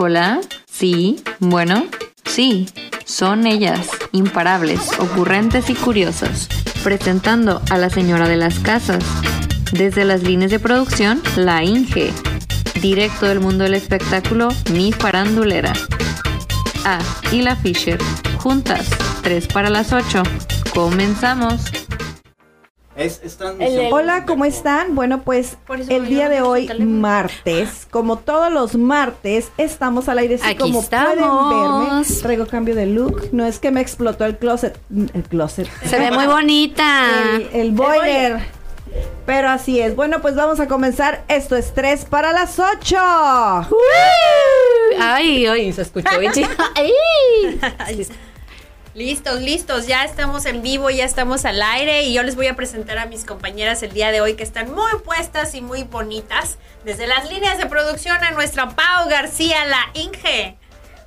Hola, sí, bueno, sí, son ellas, imparables, ocurrentes y curiosas, presentando a la señora de las casas. Desde las líneas de producción, la Inge. Directo del mundo del espectáculo, mi farandulera. Ah, y la Fisher. Juntas, 3 para las 8. Comenzamos. Es, es transmisión. Hola, ¿cómo están? Bueno, pues el día de hoy, martes, como todos los martes, estamos al aire. Sí, Aquí como estamos. pueden verme, traigo cambio de look. No es que me explotó el closet, el closet, Se ve muy bonita. el, el boiler. Pero así es. Bueno, pues vamos a comenzar. Esto es 3 para las 8. Ay, ay, se escuchó bien chido. Listos, listos, ya estamos en vivo, ya estamos al aire y yo les voy a presentar a mis compañeras el día de hoy que están muy puestas y muy bonitas. Desde las líneas de producción a nuestra Pau García, la Inge.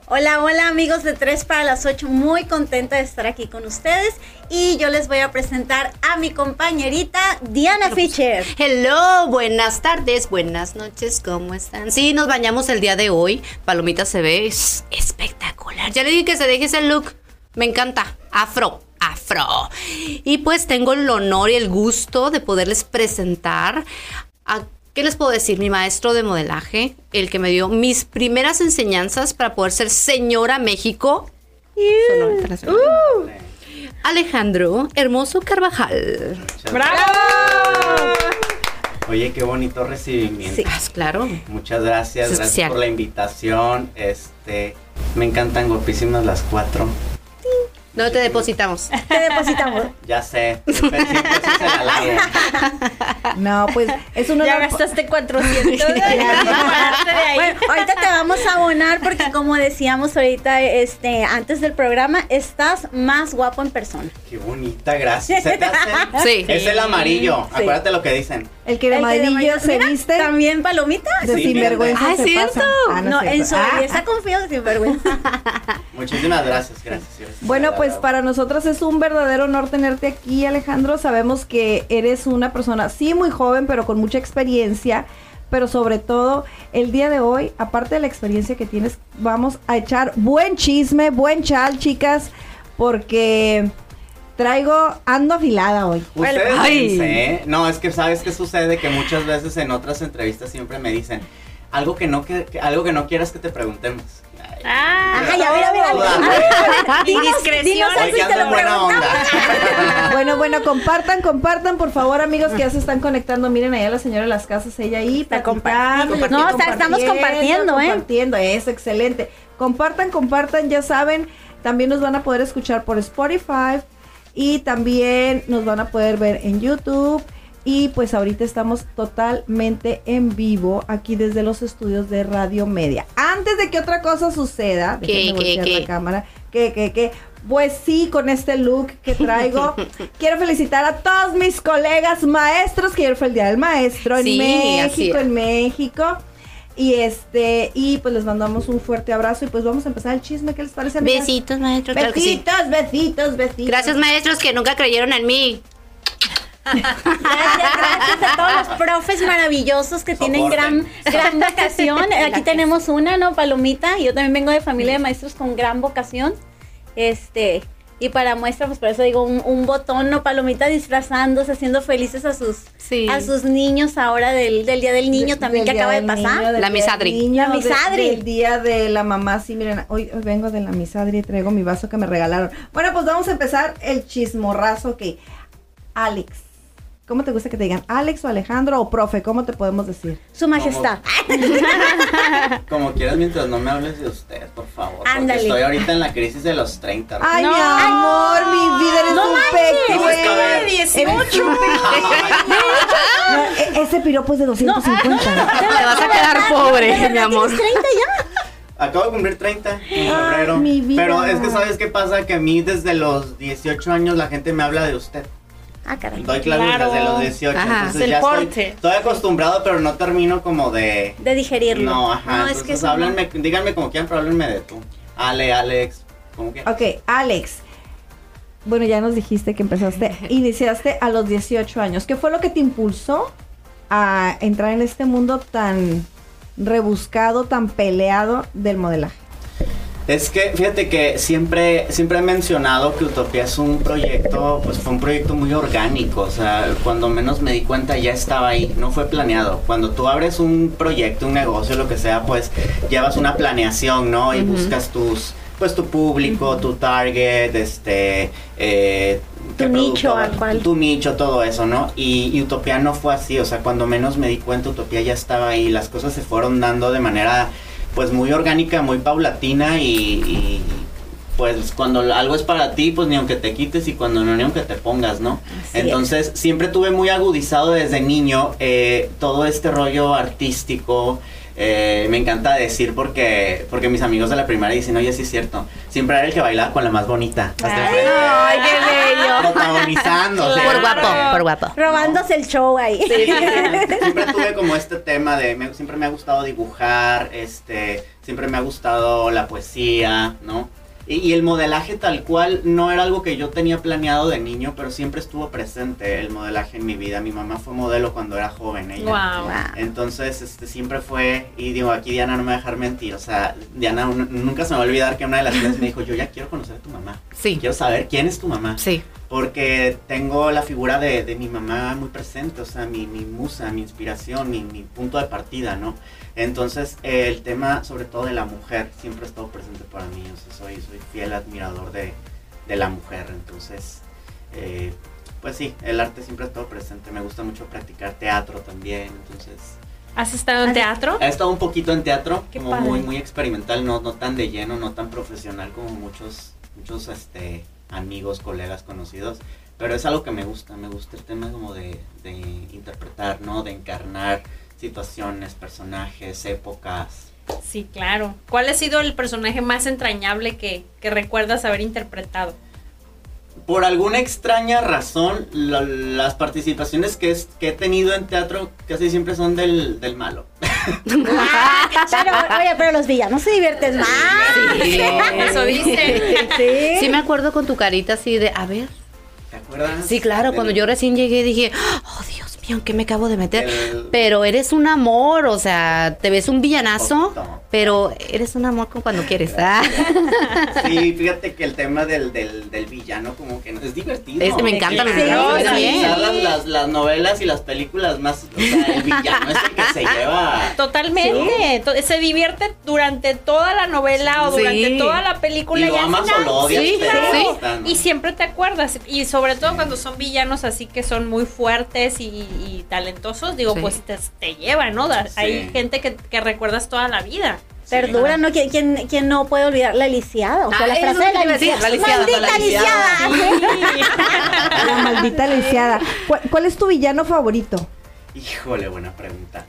Hola, hola amigos de 3 para las 8, muy contenta de estar aquí con ustedes y yo les voy a presentar a mi compañerita Diana Fischer. Hello, buenas tardes, buenas noches, ¿cómo están? Sí, nos bañamos el día de hoy. Palomita se ve es espectacular. Ya le dije que se deje ese look. Me encanta. Afro, afro. Y pues tengo el honor y el gusto de poderles presentar a ¿Qué les puedo decir? Mi maestro de modelaje, el que me dio mis primeras enseñanzas para poder ser señora México. Sonora Internacional. Alejandro Hermoso Carvajal. Oye, qué bonito recibimiento. Sí, ah, claro. Muchas gracias, Es gracias especial. por la invitación. Este, me encantan guapísimas las cuatro. No te depositamos. Te depositamos. Ya sé. No, pues es un Ya gastaste 400. Aparte de ahí. Bueno, ahorita te vamos a abonar porque como decíamos ahorita este antes del programa, estás más guapo en persona. Qué bonita, gracias. ¿Se te hace? Sí. Es el amarillo. Acuérdate lo que dicen. El que de El que de amarillo se Mira, viste También palomita. de Sí, sinvergüenza Ah, se ¿cierto? pasa. Ah, No, en su cierto. Ah, belleza confío sin vergüenza. Muchísimas gracias, gracias. gracias. Bueno, pues para nosotros es un verdadero honor tenerte aquí, Alejandro. Sabemos que eres una persona, sí, muy joven, pero con mucha experiencia. Pero sobre todo, el día de hoy, aparte de la experiencia que tienes, vamos a echar buen chisme, buen chal, chicas, porque traigo, ando afilada hoy. Ustedes ¿eh? No, es que sabes qué sucede que muchas veces en otras entrevistas siempre me dicen algo que no que, que- algo que no quieras que te preguntemos. Ay, Ah, Ajá, ya, mira, mira. y buena onda. Bueno, bueno, compartan, compartan, por favor, amigos que ya se están conectando. Miren allá la señora de las casas, ella ahí Está platicando, compartiendo. No, está- estamos compartiendo, ¿eh? Compartiendo, es excelente. Compartan, compartan, ya saben, también nos van a poder escuchar por Spotify y también nos van a poder ver en YouTube. Y pues ahorita estamos totalmente en vivo aquí desde los estudios de Radio Media. Antes de que otra cosa suceda, ¿Qué, déjenme qué, voltear qué? la cámara, que, que, que, pues sí, con este look que traigo, quiero felicitar a todos mis colegas maestros, que ayer fue el Día del Maestro en Sí, México, en México. Y este, y pues les mandamos un fuerte abrazo y pues vamos a empezar el chisme, ¿qué les parece? amigas? Besitos, maestro. Claro que sí. Besitos, besitos, besitos. Gracias, maestros, que nunca creyeron en mí. Gracias, gracias a todos los profes maravillosos que tienen gran, gran vocación. Aquí tenemos una, ¿no? Palomita. Yo también vengo de familia de maestros con gran vocación. Este, y para muestra, pues por eso digo, un, un botón, ¿no? Palomita disfrazándose, haciendo felices a sus, Sí. a sus niños ahora del, del Día del Niño De- también del que acaba de pasar. niño, La misadri. niño, La de- misadri. del día de la mamá. Sí, miren, hoy, hoy vengo de la misadri y traigo mi vaso que me regalaron. Bueno, pues vamos a empezar el chismorrazo que Alex. ¿Cómo te gusta que te digan? ¿Alex o Alejandro o profe? ¿Cómo te podemos decir? Su majestad. Como quieras mientras no me hables de usted, por favor. porque Ándale. Estoy ahorita en la crisis de los 30. Ay, No. mi amor, mi vida, eres No un manches. pequeño. de 18. No, e- ese piropo es de 250. Te vas a quedar pobre, mi amor. ¿Tienes 30 ya? Acabo de cumplir 30 en Ay, febrero. mi vida. Pero es que sabes qué pasa que a mí desde los 18 años la gente me habla de usted. Ah, caray. Doy clases Claro. desde los 18. Ajá. entonces Es el ya estoy, porte. estoy acostumbrado, pero no termino como de. De digerirlo. No, ajá. No, es que eso no. háblenme, díganme como quieran, pero háblenme de tú. Ale, Alex. ¿Cómo que? Ok, Alex. Bueno, ya nos dijiste que empezaste, iniciaste a los 18 años. ¿Qué fue lo que te impulsó a entrar en este mundo tan rebuscado, tan peleado del modelaje? Es que fíjate que siempre, siempre he mencionado que Utopía es un proyecto, pues fue un proyecto muy orgánico, o sea, cuando menos me di cuenta ya estaba ahí, no fue planeado. Cuando tú abres un proyecto, un negocio, lo que sea, pues llevas una planeación, ¿no? Y buscas tus, pues tu público, tu target, este, eh, Tu nicho, al cual. tu nicho, todo eso, ¿no? Y, y Utopía no fue así, o sea, cuando menos me di cuenta, Utopía ya estaba ahí, las cosas se fueron dando de manera, pues muy orgánica, muy paulatina y, y, pues cuando algo es para ti, pues ni aunque te quites y cuando no, ni aunque te pongas, ¿no? Así Entonces, siempre tuve muy agudizado desde niño eh, todo este rollo artístico. Eh, me encanta decir porque porque mis amigos de la primaria dicen, oye, sí es cierto. Siempre era el que bailaba con la más bonita. hasta Ay, enfrente, ay, qué bello. Protagonizando. o sea, Por guapo, por guapo. Robándose el show ahí. siempre tuve como este tema de me- siempre me ha gustado dibujar este siempre me ha gustado la poesía no y, y el modelaje tal cual no era algo que yo tenía planeado de niño pero siempre estuvo presente el modelaje en mi vida. Mi mamá fue modelo cuando era joven ella. Wow. entonces, este, siempre fue, y digo, aquí Diana no me va a dejar mentir, o sea, Diana un- nunca se me va a olvidar que una de las clases me dijo, yo ya quiero conocer a tu mamá, Sí, quiero saber quién es tu mamá, sí. Porque tengo la figura de, de mi mamá muy presente, o sea, mi, mi musa, mi inspiración, mi, mi punto de partida, ¿no? Entonces, eh, el tema, sobre todo de la mujer, siempre ha estado presente para mí, o sea, soy, soy fiel admirador de, de la mujer, entonces, eh, pues sí, el arte siempre ha estado presente, me gusta mucho practicar teatro también, entonces... ¿Has estado en teatro? He estado un poquito en teatro, Qué como padre. muy muy experimental, no, no tan de lleno, no tan profesional como muchos muchos este amigos, colegas conocidos, pero es algo que me gusta, me gusta el tema como de, de interpretar, ¿no? De encarnar situaciones, personajes, épocas. Sí, claro. ¿Cuál ha sido el personaje más entrañable que, que recuerdas haber interpretado? Por alguna extraña razón, las participaciones que, es- que he tenido en teatro casi siempre son del, del malo. Pero, oye, pero los villanos se divierten más. Sí. Eso dicen. Sí. Sí me acuerdo con tu carita así de, a ver. ¿Te acuerdas? Sí, claro, cuando yo recién llegué dije, oh Dios mío, ¿en qué me acabo de meter? El- Pero eres un amor, o sea, te ves un villanazo, Poquito. pero eres un amor como cuando quieres. Ah. Sí, fíjate que el tema del, del, del villano como que no- es divertido. Es me encantan los villanos, sí. las, las, las novelas y las películas más, o sea, el villano es que se lleva. Totalmente. To- Se divierte durante toda la novela o durante toda la película. Y lo amas final- o lo odias, Sí, pero sí. está, ¿no? Y siempre te acuerdas. Y sobre todo cuando son villanos así que son muy fuertes y, y talentosos, digo, Sí. pues te, te llevan, ¿no? Hay gente que, que recuerdas toda la vida. Perdura, ¿no? ¿Quién, quién, quién no puede olvidar la lisiada? O sea, Ah, la eso frase es de lo que la te iba a decir, lisiada. la lisiada, ¡Maldita lisiada! La maldita lisiada. ¿Cuál, cuál es tu villano favorito? Híjole, buena pregunta.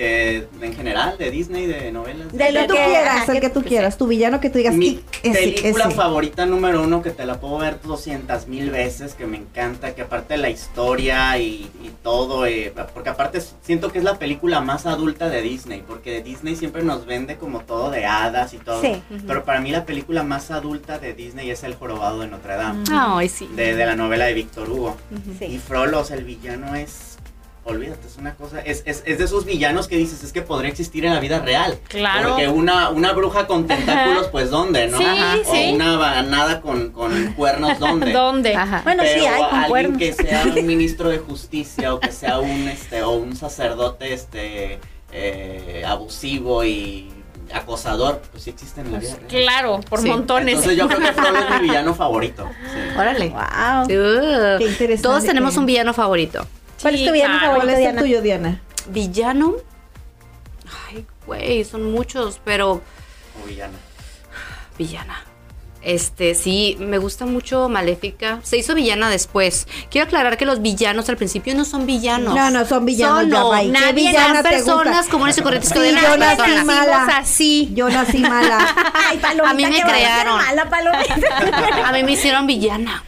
Eh, en general, de Disney, de novelas. De El lo que tú que- quieras, el que- tú quieras, tu villano que tú digas. Mi "Sí, ese, película ese". favorita número uno que te la puedo ver 200 mil veces, que me encanta, que aparte la historia y, y todo, eh, porque aparte siento que es la película más adulta de Disney, porque Disney siempre nos vende como todo de hadas y todo, Sí. pero para mí la película más adulta de Disney es El Jorobado de Notre Dame, Ay, sí. de, de la novela de Víctor Hugo. Y Sí. Frollo, o sea, el villano es... Olvídate, es una cosa, es, es, es de esos villanos que dices, es que podría existir en la vida real. Claro. Porque una, una bruja con tentáculos, pues ¿dónde, no? Sí, Ajá. O sí. una banada con, con cuernos, ¿dónde? ¿Dónde? Ajá. Bueno, sí, hay con alguien cuernos. que sea un ministro de justicia o que sea un este o un sacerdote este eh, abusivo y acosador, pues sí existen en la vida real. Claro, por Sí. montones. Entonces yo creo que Frollo es mi villano favorito. sí. Órale. Wow. Uh, Qué interesante. Todos tenemos un villano favorito. ¿Cuál es tu villano claro. ¿Cuál favorito, es el Diana? tuyo, Diana? Villano. Ay, güey, son muchos, pero O villano. villana. Este, sí, me gusta mucho Maléfica. Se hizo villana después. Quiero aclarar que los villanos al principio no son villanos. No, no, son villanos, Son, no, bye. ¿Qué nadie villana te personas gusta? comunes y corrientes que Sí, a yo nací personas. mala. así. Yo nací mala. Ay, palomita, A mí me que crearon. mala, palomita. A mí me hicieron villana.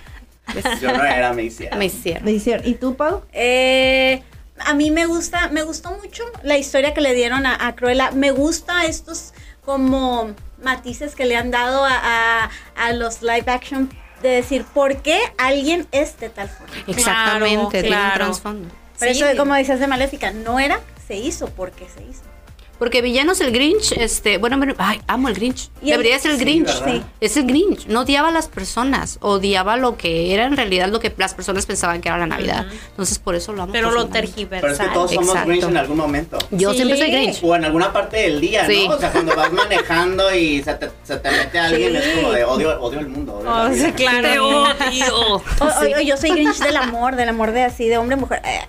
Yo no era, me hicieron. Me hicieron. Me hicieron. ¿Y tú, Pau? Eh, a mí me gusta, me gustó mucho la historia que le dieron a, a Cruella. Me gusta estos como matices que le han dado a, a- a los live action de decir por qué alguien es de tal forma. Exactamente, tiene un claro. trasfondo. Por Sí. eso, como decías de Maléfica, no era, se hizo porque se hizo. Porque villano es el Grinch, este, bueno, me- ay, amo el Grinch. Y el- Debería ser el Sí, Grinch. Es el Grinch. No odiaba a las personas, odiaba lo que era en realidad lo que las personas pensaban que era la Navidad. Entonces por eso lo amo. Pero lo profundamente. Pero es que todos somos Exacto. Grinch en algún momento. Yo Sí. siempre soy Grinch. O en alguna parte del día, Sí. ¿no? O sea, cuando vas manejando y se te, se te mete alguien, es como de odio, odio el mundo. odio Oh, claro. Te odio. O- o- o yo soy Grinch del amor, del amor de así, de hombre mujer. Eh,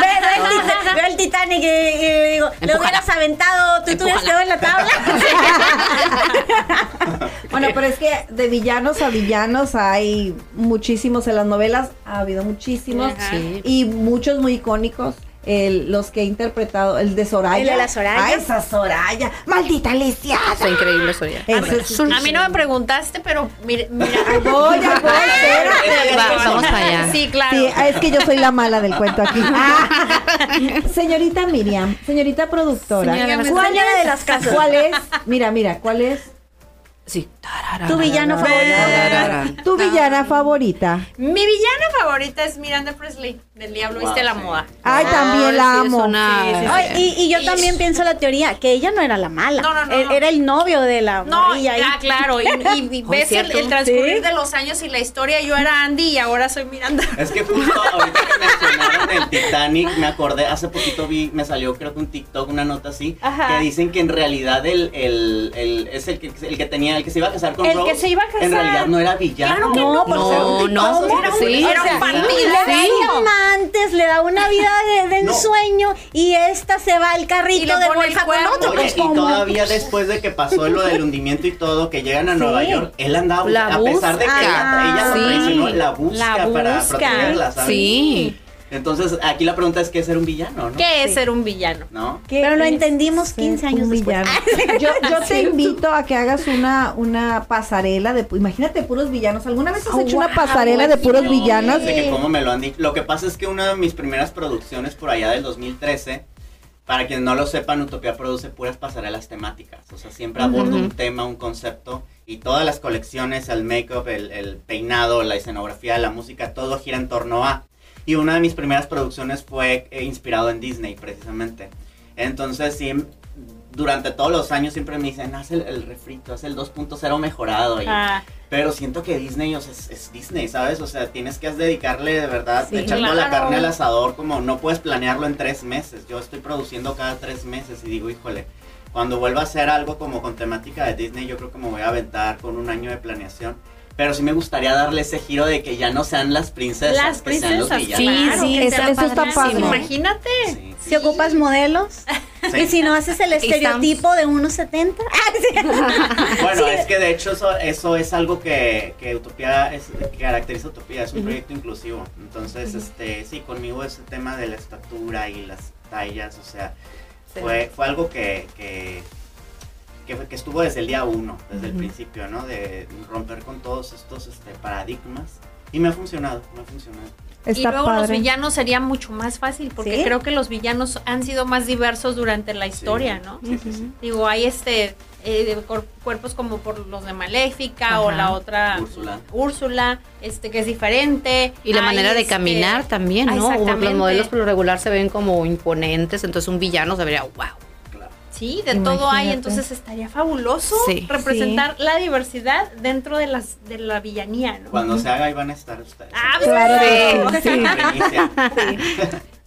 veo, el el Titanic y, y digo, lo hubieras aventado, tú te hubieras quedado en la tabla. Bueno, pero es que de villanos a villanos hay muchísimos en las novelas, ha habido muchísimos Ajá. Y muchos muy icónicos. El- los que he interpretado, el de Soraya. El de la Soraya. Ah, esa Soraya. Maldita lisiada. Está increíble soy Ese es- A mí no me preguntaste, pero mira, mira. Voy, voy, espérate. Va- vamos allá. Sí, claro. Sí, es que yo soy la mala del cuento aquí. Señorita Miriam, señorita productora. Señora, ¿cuál es- de las casas. ¿Cuál es? Mira, mira, ¿cuál es Sí. Tu villano favorito. tu villana favorita? Mi villana favorita es Miranda Presley, del Diablo Wow, Viste la sí. Moda. Ay, también la amo. Ay, y, y yo también pienso la teoría, que ella no era la mala. No, no, no. Era el novio de la No, ah, claro, y, y- y ves el, transcurrir Sí. de los años y la historia, yo era Andy y ahora soy Miranda. Es que justo ahorita que mencionaron el Titanic, me acordé, hace poquito vi, me salió creo que un TikTok, una nota así, Ajá. que dicen que en realidad el, el, el- es el que, el que tenía, el que se iba a casar con El Rose, que se iba a casar. en realidad no era villano. Claro que no, no, por no, ser era un un tipazo, tipazo, era un- sí. Era un o sea, partido. Le Sí. da diamantes, le da una vida de, de No. ensueño y esta se va al Y carrito le de bolsa con otro. Oye, Pues y todavía después de que pasó lo del hundimiento y todo, que llegan a Nueva York, él andaba, La a pesar de que busca. ella, ella lo Sí. traicionó, la busca, La para busca. protegerla, ¿sabes? Sí. Entonces, aquí la pregunta es, ¿qué es ser un villano, no? ¿Qué es ser un villano? ¿No? ¿Qué Pero lo entendimos ser 15 años después. villano? Yo, yo te invito a que hagas una, una pasarela de, imagínate puros villanos. ¿Alguna vez has Oh, hecho una wow, pasarela de puros No, villanos? fíjate que cómo me lo han dicho. Lo que pasa es que una de mis primeras producciones por allá del 2013, para quienes no lo sepan, Utopía produce puras pasarelas temáticas. O sea, siempre abordo un tema, un concepto y todas las colecciones, el make-up, el, el peinado, la escenografía, la música, todo gira en torno a. Y una de mis primeras producciones fue eh, inspirado en Disney, precisamente. Entonces, sí, durante todos los años siempre me dicen, haz el, el refrito, haz el 2.0 mejorado. Y, Ah, pero siento que Disney o sea, es, es Disney, ¿sabes? O sea, tienes que dedicarle de verdad, Sí, echar toda la carne al asador, como no puedes planearlo en tres meses. Yo estoy produciendo cada tres meses y digo, híjole, cuando vuelva a hacer algo como con temática de Disney, yo creo que me voy a aventar con un año de planeación. Pero sí me gustaría darle ese giro de que ya no sean las princesas, las que sean los villanos. claro, sí, que eso- está padre. Imagínate. Sí. Si ocupas modelos Sí. y si no haces el estereotipo de 1.70. Bueno, es que de hecho eso, eso es algo que, que Utopía es, que caracteriza a Utopía, es un proyecto inclusivo. Entonces, este, sí, conmigo ese tema de la estatura y las tallas, o sea, fue, fue algo que, que, que, estuvo desde el día uno, desde el principio, ¿no? De romper con todos estos este, paradigmas. Y me ha funcionado, me ha funcionado. Está y luego los villanos sería mucho más fácil porque ¿Sí? creo que los villanos han sido más diversos durante la historia, Sí, ¿no? Sí, sí, sí. Digo, hay este eh, cuerpos como por los de Maléfica o la otra Úrsula. Úrsula, este que es diferente. Y la Hay, manera de este, caminar también, ¿no? Los modelos por lo regular se ven como imponentes, entonces un villano se vería, wow. Claro. Sí, de todo hay, entonces estaría fabuloso Sí. representar la diversidad dentro de las de la villanía, ¿no? Cuando se haga ahí van a estar ustedes. Ah, Claro que sí.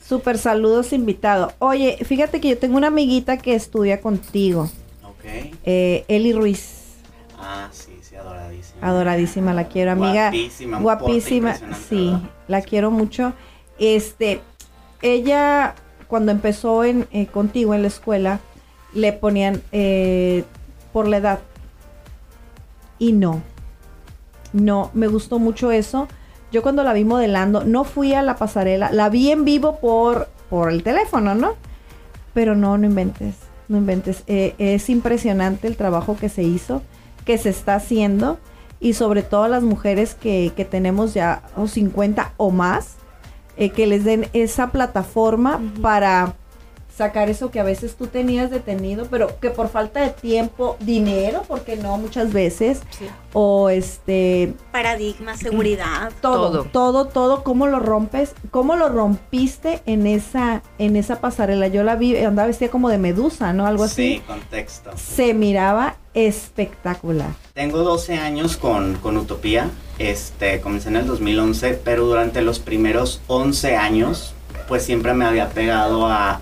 Súper saludos invitado. Oye, fíjate que yo tengo una amiguita que estudia contigo, Ok. eh, Eli Ruiz. Ah, sí, sí, adoradísima. Adoradísima, la quiero, amiga. Guapísima, Guapísima, sí, ¿verdad? la quiero mucho. Este, ella cuando empezó en eh, contigo en la escuela le ponían eh, por la edad y no, no, me gustó mucho eso. Yo cuando la vi modelando, no fui a la pasarela, la vi en vivo por, por el teléfono, ¿no? Pero no, no inventes, no inventes. Eh, es impresionante el trabajo que se hizo, que se está haciendo y sobre todo las mujeres que, que tenemos ya o 50 o más, eh, que les den esa plataforma para sacar eso que a veces tú tenías detenido, pero que por falta de tiempo, dinero, porque no muchas veces, o este Paradigma, seguridad. todo, Todo. todo, todo, cómo lo rompes, cómo lo rompiste en esa, en esa pasarela. Yo la vi, andaba vestida como de medusa, ¿no? Algo así. Sí, contexto. Se miraba espectacular. Tengo 12 años con, con Utopía. Este, comencé en el 2011, pero durante los primeros 11 años, pues siempre me había pegado a,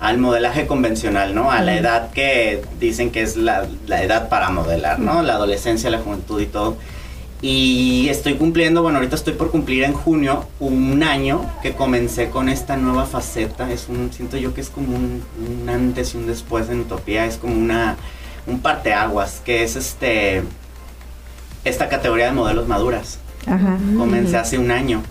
al modelaje convencional, ¿no? A la edad que dicen que es la, la edad para modelar, ¿no? La adolescencia, la juventud y todo. Y estoy cumpliendo, bueno, ahorita estoy por cumplir en junio un año que comencé con esta nueva faceta. Es un, siento yo que es como un, un antes y un después en Utopía. Es como una, un parteaguas, que es este, esta categoría de modelos maduras. Ajá. Comencé hace un año.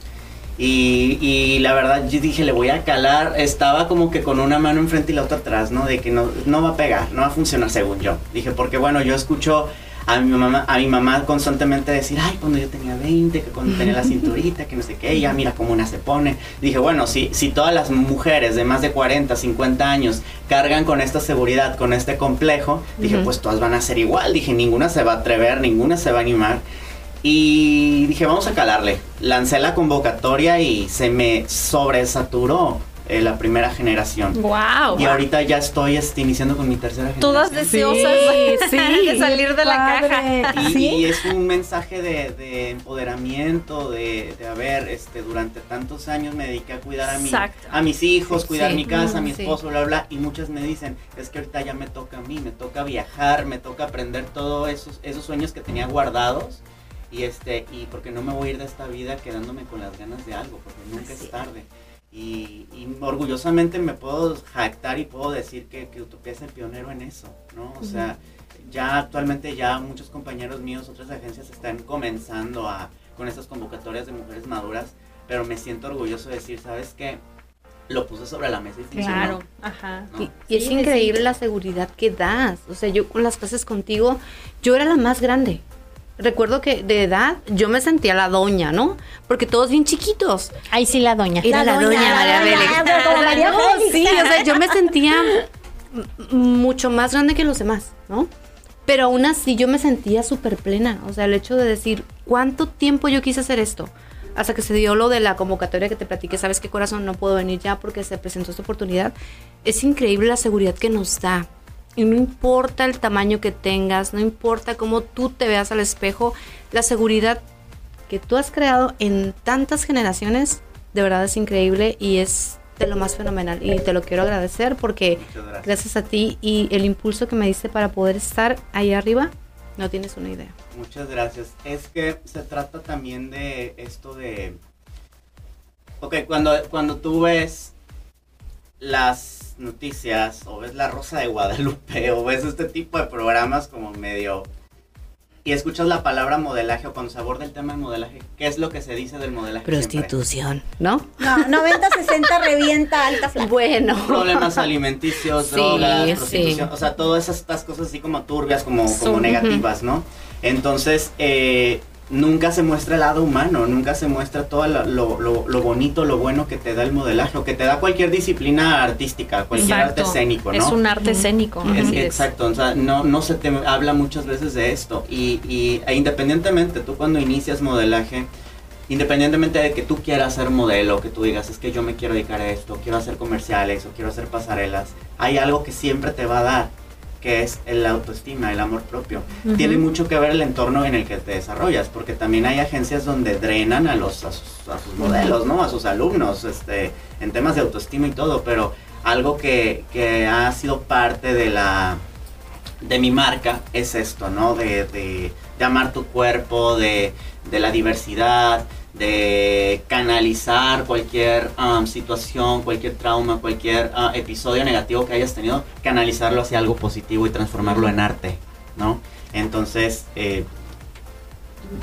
Y, y la verdad yo dije, le voy a calar. Estaba como que con una mano enfrente y la otra atrás, ¿no? De que no, no va a pegar, no va a funcionar según yo. Dije, porque bueno, yo escucho a mi mamá, a mi mamá constantemente decir, ay, cuando yo tenía 20, que cuando tenía la cinturita, que no sé qué, ya mira cómo una se pone. Dije, bueno, si, si todas las mujeres de más de 40, 50 años cargan con esta seguridad, con este complejo, dije, pues todas van a ser igual. Dije, ninguna se va a atrever, ninguna se va a animar. Y dije, vamos a calarle. Lancé la convocatoria y se me sobresaturó eh, la primera generación. Wow. Y ahorita ya estoy este, iniciando con mi tercera generación. Todas deseosas Sí, de salir de la padre. caja. Y, ¿Sí? y es un mensaje de, de empoderamiento, de, de, a ver, este, durante tantos años me dediqué a cuidar a, mi, a mis hijos, cuidar Sí. mi casa, a mi Sí. esposo, bla, bla, y muchas me dicen, es que ahorita ya me toca a mí, me toca viajar, me toca aprender todos esos, esos sueños que tenía guardados, y este, y porque no me voy a ir de esta vida quedándome con las ganas de algo, porque nunca es tarde. Y, y orgullosamente me puedo jactar y puedo decir que, que Utopía es el pionero en eso, ¿no? O sea, ya actualmente ya muchos compañeros míos, otras agencias están comenzando a, con estas convocatorias de mujeres maduras, pero me siento orgulloso de decir, ¿sabes qué? Lo puse sobre la mesa y funcionó. Claro, ajá. ¿no? Y, y es Sí, increíble la seguridad que das. O sea, yo con las clases contigo, yo era la más grande. Recuerdo que de edad yo me sentía la doña, ¿no? Porque todos bien chiquitos. Ahí sí la doña. Era la, doña, María como María No, Félix. sí, o sea, yo me sentía mucho más grande que los demás, ¿no? Pero aún así yo me sentía súper plena. O sea, el hecho de decir, ¿cuánto tiempo yo quise hacer esto? Hasta que se dio lo de la convocatoria que te platiqué, ¿sabes qué corazón? No puedo venir ya porque se presentó esta oportunidad. Es increíble la seguridad que nos da. Y no importa el tamaño que tengas, no importa cómo tú te veas al espejo, la seguridad que tú has creado en tantas generaciones, de verdad es increíble y es de lo más fenomenal. Y te lo quiero agradecer porque gracias a ti y el impulso que me diste para poder estar ahí arriba, no tienes una idea. Muchas gracias. Es que se trata también de esto de... Ok, cuando, cuando tú ves las noticias o ves La Rosa de Guadalupe o ves este tipo de programas como medio... Y escuchas la palabra modelaje o con sabor del tema de modelaje, ¿qué es lo que se dice del modelaje? siempre? Prostitución, ¿no? No, 90-60 revienta alta flaca. Bueno. Problemas alimenticios, Sí, drogas, sí. prostitución, o sea, todas esas- estas cosas así como turbias, como, como negativas, ¿no? Entonces, eh, nunca se muestra el lado humano, nunca se muestra todo lo, lo- lo- lo bonito, lo bueno que te da el modelaje, o que te da cualquier disciplina artística, cualquier arte escénico, ¿no? Es un arte escénico. Es- así es. exacto, o sea, no, no se te habla muchas veces de esto. Y, y e independientemente, tú cuando inicias modelaje, independientemente de que tú quieras ser modelo, que tú digas, es que yo me quiero dedicar a esto, quiero hacer comerciales o quiero hacer pasarelas, hay algo que siempre te va a dar, que es el autoestima, el amor propio. Tiene mucho que ver el entorno en el que te desarrollas, porque también hay agencias donde drenan a los a sus, a sus modelos, ¿no? A sus alumnos, este, en temas de autoestima y todo, pero algo que, que ha sido parte de la de mi marca es esto, ¿no? De, de, de amar tu cuerpo, de, de la diversidad, de canalizar cualquier um, situación, cualquier trauma, cualquier uh, episodio negativo que hayas tenido, canalizarlo hacia algo positivo y transformarlo en arte, ¿no? Entonces, eh,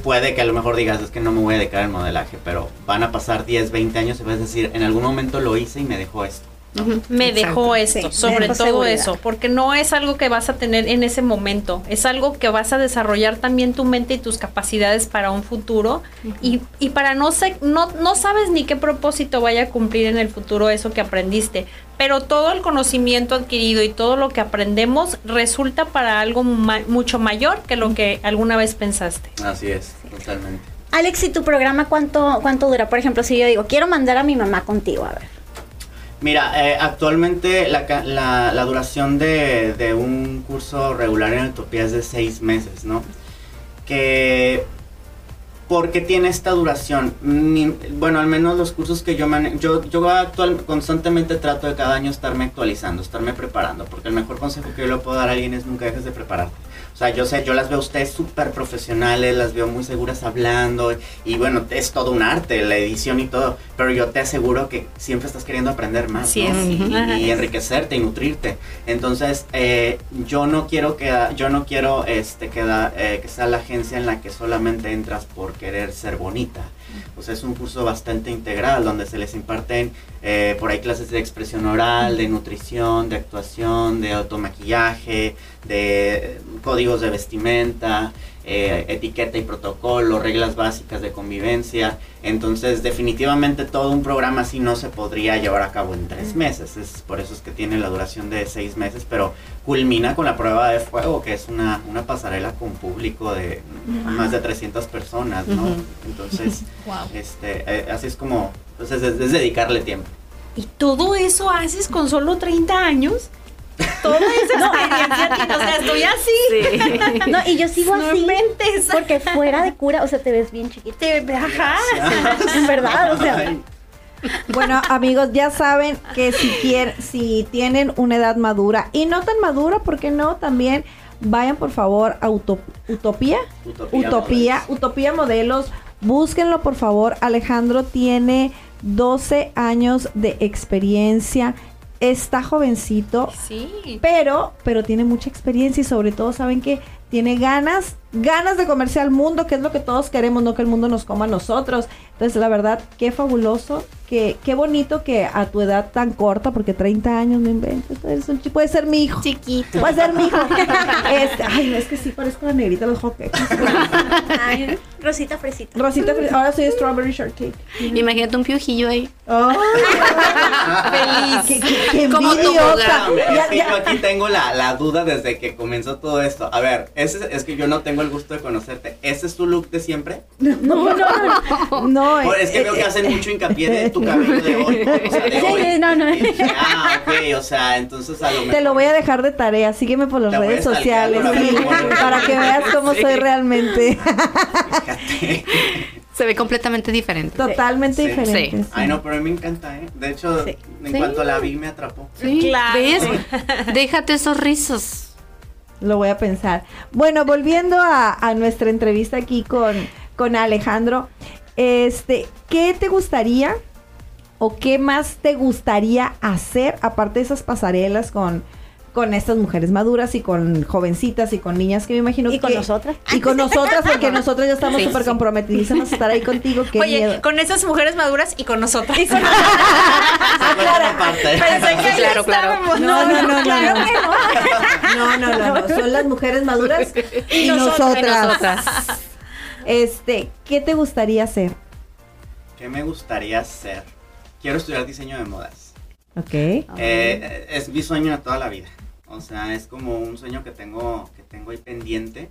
puede que a lo mejor digas, es que no me voy a dedicar al modelaje, pero van a pasar 10, 20 años y vas a decir, en algún momento lo hice y me dejó esto. Me Exacto. dejó esto, Sí, sobre dejó todo seguridad. eso, porque no es algo que vas a tener en ese momento, es algo que vas a desarrollar también tu mente y tus capacidades para un futuro y, y para no sé, no, no sabes ni qué propósito vaya a cumplir en el futuro eso que aprendiste, pero todo el conocimiento adquirido y todo lo que aprendemos resulta para algo mucho mayor que lo que alguna vez pensaste. Así es, totalmente. Alex, ¿y tu programa cuánto, cuánto dura? Por ejemplo, si yo digo, quiero mandar a mi mamá contigo, a ver. Mira, eh, actualmente la, la, duración de, de, un curso regular en Utopía es de seis meses, ¿no? ¿Por qué tiene esta duración? bueno, al menos los cursos que yo manejo, yo, yo actual, constantemente trato de cada año estarme actualizando, estarme preparando, porque el mejor consejo que yo le puedo dar a alguien es nunca dejes de prepararte. Sea, yo sé, yo las veo a ustedes súper profesionales, las veo muy seguras hablando y bueno, es todo un arte, la edición y todo, pero yo te aseguro que siempre estás queriendo aprender más y, enriquecerte y nutrirte. Entonces, eh, yo no quiero que, yo no quiero este, que, eh, que sea la agencia en la que solamente entras por querer ser bonita. O sea, es un curso bastante integral donde se les imparten eh, por ahí clases de expresión oral, de nutrición, de actuación, de automaquillaje, de códigos de vestimenta, eh, etiqueta y protocolo, reglas básicas de convivencia. Entonces, definitivamente todo un programa así no se podría llevar a cabo en tres meses. Es por eso es que tiene la duración de seis meses, pero culmina con la prueba de fuego, que es una, una pasarela con público de más de 300 personas, ¿no? Entonces, este, eh, así es como, pues es dedicarle tiempo. ¿Y todo eso haces con solo 30 años? toda esa experiencia, o sea, estoy así. No, y yo sigo así. Porque fuera de cura, o sea, te ves bien chiquita. Te, ajá, en verdad, o sea. Bueno, amigos, ya saben que si quieren, si tienen una edad madura y no tan madura, ¿por qué no? También vayan por favor a Utopía. Utopía, Utopía, Utopía Modelos. Búsquenlo por favor. Alejandro tiene 12 años de experiencia está jovencito, sí. pero, pero tiene mucha experiencia y sobre todo saben que tiene ganas, ganas de comerse al mundo, que es lo que todos queremos, no que el mundo nos coma a nosotros. Entonces, la verdad, qué fabuloso, qué, qué bonito que a tu edad tan corta, porque 30 años no inventes, puede ser mi hijo. Chiquito. Puede ser mi hijo. Este, ay, no, es que sí parezco la negrita de los hockey. Ay, Rosita Fresita. Rosita Fresita, ahora soy Strawberry Shortcake. Imagínate un piojillo ahí. Feliz. Qué, qué, Como tu Es yo aquí tengo la, la duda desde que comenzó todo esto. A ver, es que yo no tengo el gusto de conocerte. ¿Ese es tu look de siempre? No, no, no. no es, que veo que hacen mucho hincapié de tu cabello de hoy. O sea, de hoy. No, no. ah, ok, o sea, entonces a lo mejor. Te lo voy a dejar de tarea. Sígueme por las redes sociales. para que veas cómo soy realmente. Fíjate. Se ve completamente diferente. Totalmente diferente. Ay, no, pero a mí me encanta, ¿eh? De hecho, en cuanto la vi, me atrapó. Sí, claro. ¿Ves? Déjate esos rizos. Lo voy a pensar. Bueno, volviendo a, nuestra entrevista aquí con, con Alejandro, este, ¿qué te gustaría o qué más te gustaría hacer aparte de esas pasarelas con con estas mujeres maduras y con jovencitas y con niñas que me imagino que... Y con nosotras. Y con nosotras, porque nosotros ya estamos súper comprometidas a estar ahí contigo. Qué Oye, con esas mujeres maduras y con nosotras. Y con ah, claro, claro, claro. No, no, no, no. No, no, no, no. Son las mujeres maduras y, nosotras. Este, ¿qué te gustaría hacer? ¿Qué me gustaría hacer? Quiero estudiar diseño de modas. Ok. Eh, es mi sueño de toda la vida. O sea, es como un sueño que tengo, que tengo ahí pendiente.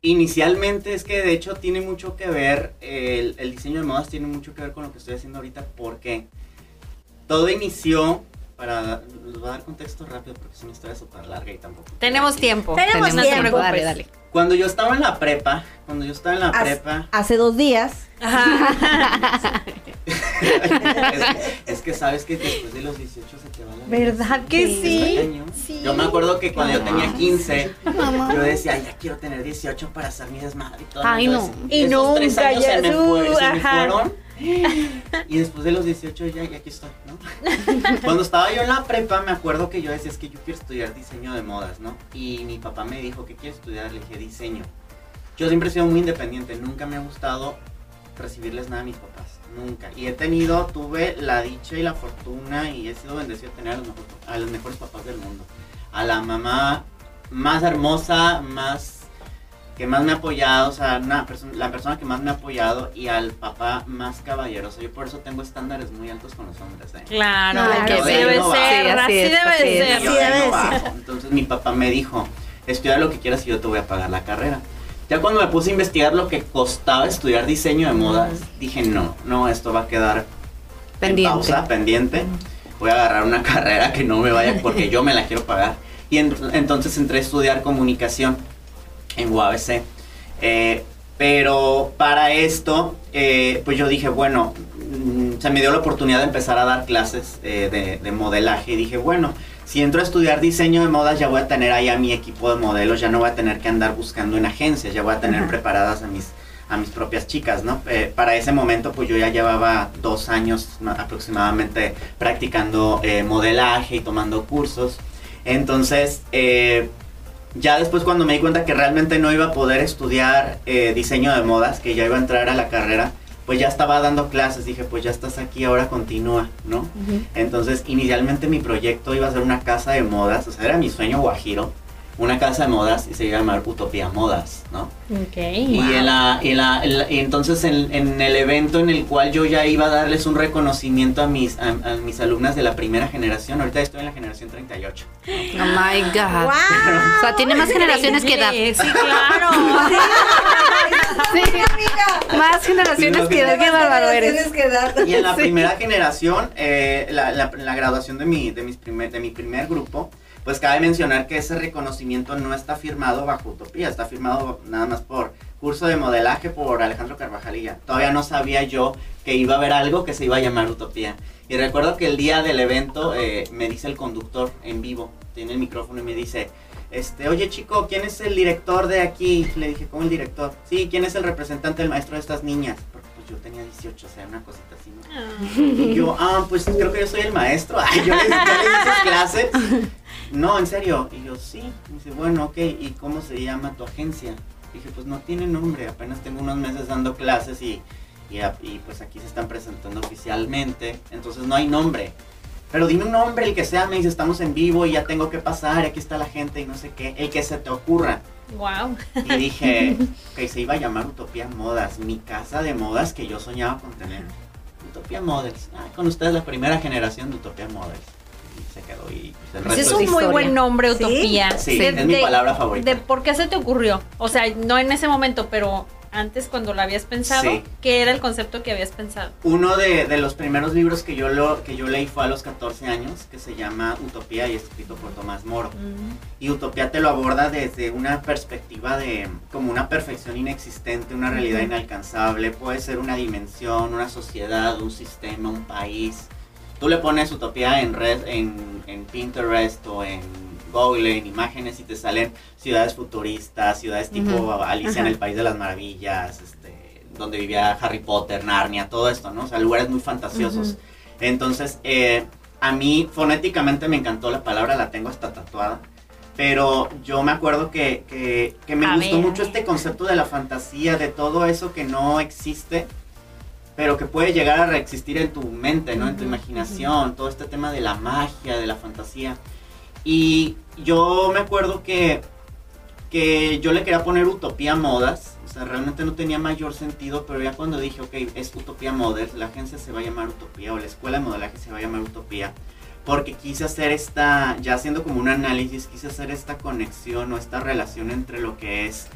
Inicialmente es que de hecho tiene mucho que ver, el, diseño de modas tiene mucho que ver con lo que estoy haciendo ahorita porque todo inició, para, les voy a dar contexto rápido porque es una historia súper larga y tampoco. Tenemos tiempo. Tenemos, tiempo. Dale, dale. Cuando yo estaba en la prepa, cuando yo estaba en la prepa... Hace dos días. es, que sabes que después de los 18 se te va la ¿Verdad que sí? Yo me acuerdo que cuando yo tenía 15, yo decía, ya quiero tener 18 para hacer mi desmadre y todo. Ay, no. y tres años se, me, fueron. Y después de los 18 ya, ya aquí estoy, ¿no? Cuando estaba yo en la prepa, me acuerdo que yo decía, es que yo quiero estudiar diseño de modas, ¿no? Y mi papá me dijo, ¿qué quieres estudiar? Le dije, diseño. Yo siempre he sido muy independiente, nunca me ha gustado recibirles nada a mis papás, nunca. Y he tenido, tuve la dicha y la fortuna y he sido bendecido de tener a los, mejores, papás del mundo. A la mamá más hermosa, más que más me ha apoyado, o sea, una persona, la persona que más me ha apoyado y al papá más caballeroso. Yo por eso tengo estándares muy altos con los hombres. ¿eh? Claro, Claro. que debe no ser, Sí, así así es, debe así ser. Yo Sí, de ahí debe no ser. Entonces mi papá me dijo, estudia lo que quieras y yo te voy a pagar la carrera. Ya cuando me puse a investigar lo que costaba estudiar diseño de modas, dije, no, no, esto va a quedar Pendiente. en pausa, pendiente. Voy a agarrar una carrera que no me vaya porque yo me la quiero pagar. Y en- entonces entré a estudiar comunicación en UABC. Eh, pero para esto, eh, pues yo dije, bueno, mm, se me dio la oportunidad de empezar a dar clases eh, de, de modelaje y dije, bueno, si entro a estudiar diseño de modas ya voy a tener ahí a mi equipo de modelos, ya no voy a tener que andar buscando en agencias, ya voy a tener preparadas a mis, a mis propias chicas, ¿no? Eh, para ese momento pues yo ya llevaba dos años ma- aproximadamente practicando eh, modelaje y tomando cursos. Entonces, eh, ya después cuando me di cuenta que realmente no iba a poder estudiar eh, diseño de modas, que ya iba a entrar a la carrera, pues ya estaba dando clases, dije, pues ya estás aquí, ahora continúa, ¿no? Entonces, inicialmente mi proyecto iba a ser una casa de modas, o sea, era mi sueño guajiro, una casa de modas y se iba a llamar Utopía Modas, ¿no? Ok. Y, en la, y, la- en la- y entonces en, en el evento en el cual yo ya iba a darles un reconocimiento a mis, a, a mis alumnas de la primera generación, ahorita estoy en la generación 38. Oh my God. ¡Wow! O sea, tiene más generaciones que edad. Sí, claro. Más generaciones Sí, que edad, qué bárbaro eres. Y en la primera generación, eh, la, la- la graduación de mi, de, mis primer, de mi primer grupo, pues cabe mencionar que ese reconocimiento no está firmado bajo Utopía, está firmado nada más por curso de modelaje por Alejandro Carvajalilla. Todavía no sabía yo que iba a haber algo que se iba a llamar Utopía. Y recuerdo que el día del evento eh, me dice el conductor en vivo, tiene el micrófono y me dice, este, oye chico, ¿quién es el director de aquí? Le dije, ¿cómo el director? Sí, ¿quién es el representante del maestro de estas niñas? Pues yo tenía 18, o sea, una cosita así, ¿no? Y yo, ah, pues creo que yo soy el maestro. Ay, yo le di esas clases. No, en serio. Y yo, sí. Me dice, bueno, ok, ¿y cómo se llama tu agencia? Dije, pues no tiene nombre, apenas tengo unos meses dando clases y, y, y, pues aquí se están presentando oficialmente, entonces no hay nombre. Pero dime un nombre, el que sea, me dice, estamos en vivo y ya tengo que pasar, y aquí está la gente y no sé qué, el que se te ocurra. Wow. Y dije que se iba a llamar Utopía Modas, mi casa de modas que yo soñaba con tener. Utopía Models. Ah, con ustedes la primera generación de Utopía Models. Y se quedó y pues, el resto es un es muy historia. buen nombre, Sí. Utopía. Sí, es mi palabra favorita. De por qué se te ocurrió. O sea, no en ese momento, pero antes cuando lo habías pensado, Sí. ¿qué era el concepto que habías pensado? Uno de, de los primeros libros que yo, lo, que yo leí fue a los 14 años, que se llama Utopía y es escrito por Tomás Moro. Y Utopía te lo aborda desde una perspectiva de como una perfección inexistente, una realidad inalcanzable, puede ser una dimensión, una sociedad, un sistema, un país. Tú le pones Utopía en red, en, en Pinterest o en Google, en imágenes y te salen ciudades futuristas, ciudades tipo Ujú. Alicia en Ajá. el País de las Maravillas, este, donde vivía Harry Potter, Narnia, todo esto, ¿no? O sea, lugares muy fantasiosos. Entonces, eh, a mí fonéticamente me encantó la palabra, la tengo hasta tatuada. Pero yo me acuerdo que, que- que me A gustó ver. mucho este concepto de la fantasía, de todo eso que no existe, pero que puede llegar a reexistir en tu mente, ¿no? En tu imaginación, todo este tema de la magia, de la fantasía. Y yo me acuerdo que, que yo le quería poner Utopía Modas, o sea, realmente no tenía mayor sentido, pero ya cuando dije, ok, es Utopía Models, la agencia se va a llamar Utopía o la escuela de modelaje se va a llamar Utopía, porque quise hacer esta, ya haciendo como un análisis, quise hacer esta conexión o esta relación entre lo que es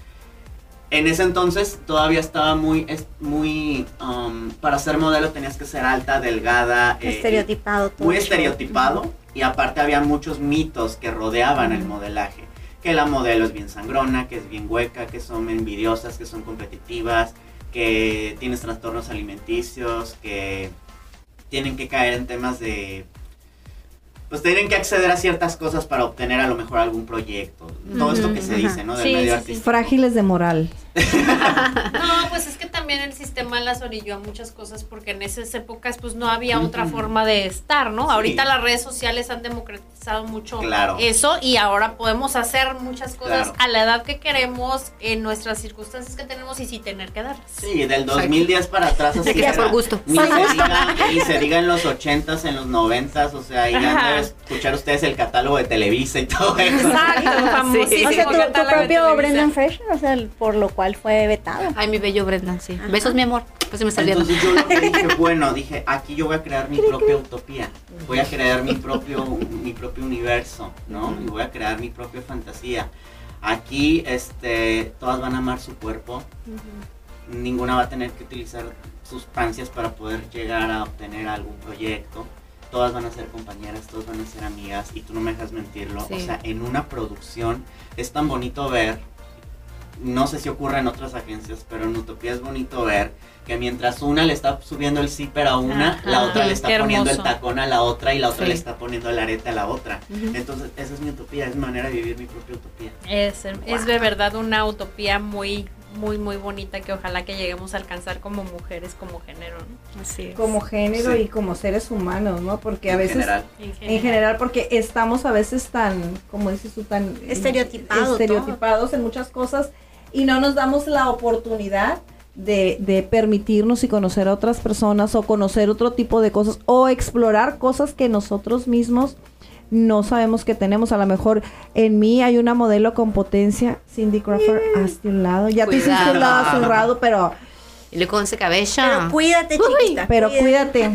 en ese entonces todavía estaba muy, muy, um, para ser modelo tenías que ser alta, delgada, eh, Estereotipado todo. muy estereotipado y aparte había muchos mitos que rodeaban el modelaje. Que la modelo es bien sangrona, que es bien hueca, que son envidiosas, que son competitivas, que tienes trastornos alimenticios, que tienen que caer en temas de... Pues tienen que acceder a ciertas cosas para obtener a lo mejor algún proyecto. Todo esto que se dice, ¿no? Del Sí, medio artístico. Frágiles de moral. No, pues es que también el sistema las orilló a muchas cosas porque en esas épocas pues no había otra forma de estar, ¿no? Sí. Ahorita las redes sociales han democratizado mucho Claro. eso y ahora podemos hacer muchas cosas Claro. a la edad que queremos, en nuestras circunstancias que tenemos y sin tener que darlas. Sí, del 2010 para atrás así que sea era. por gusto. Ni se, diga, ni se diga en los 80s, en los 90s, o sea, y ya deben escuchar ustedes el catálogo de Televisa y todo eso. Exacto, famosísimo O sea, tu, tu propio. Brendan Fraser, o sea, por lo cual fue vetado. Ay, mi bello Brendan, sí. Besos, mi amor. Pues se me olvidando. Entonces yo lo que dije, bueno, dije, aquí yo voy a crear mi propia utopía, voy a crear mi propio, mi propio universo, ¿no? Y voy a crear mi propia fantasía. Aquí, este, todas van a amar su cuerpo, ninguna va a tener que utilizar sustancias para poder llegar a obtener algún proyecto. Todas van a ser compañeras, todas van a ser amigas y tú no me dejas mentirlo. Sí. O sea, en una producción es tan bonito ver, no sé si ocurre en otras agencias, pero en Utopía es bonito ver que mientras una le está subiendo el zipper a una, Ajá, la otra le está poniendo el tacón a la otra y la otra Sí. le está poniendo el arete a la otra. Entonces, esa es mi utopía, es mi manera de vivir mi propia utopía. Es, es de verdad una utopía muy, muy, muy bonita que ojalá que lleguemos a alcanzar como mujeres, como género, ¿no? Así es. Como género Sí. y como seres humanos, ¿no? Porque a En veces... general. En general, porque estamos a veces tan, como dices tú, tan Estereotipado estereotipados en muchas cosas y no nos damos la oportunidad de, de permitirnos y conocer a otras personas o conocer otro tipo de cosas o explorar cosas que nosotros mismos no sabemos que tenemos. A lo mejor en mí hay una modelo con potencia, Cindy Crawford, hazte un lado. Ya te hiciste un lado rato, pero, Y le con ese cabello. Pero cuídate, Uy, chiquita. pero cuídate.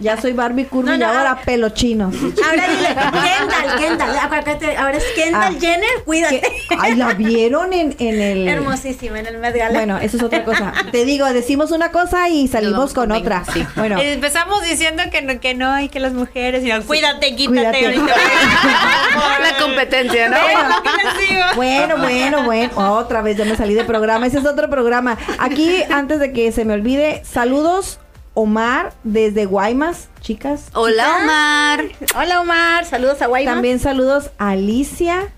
Ya soy Barbie Curvy No, no, y ahora ahora- pelo chino. Ahora dile, Kendall, Kendall, acuérdate, ahora es Kendall Ah. Jenner, cuídate. que- ay, la vieron en, en el... Hermosísima en el Met Gala. Bueno, eso es otra cosa. Te digo, decimos una cosa y salimos con conmigo, otra. sí. Bueno, Empezamos diciendo que no, que no, y que las mujeres, y no, cuídate, quítate. Cuídate. ahorita. La competencia, ¿no? Que bueno, bueno, bueno. Otra vez ya me salí de programa. Ese es otro programa. Aquí, antes de que se me olvide, saludos, Omar, desde Guaymas, chicas. Hola, Omar. Hola Omar, saludos a Guaymas. También saludos a Alicia,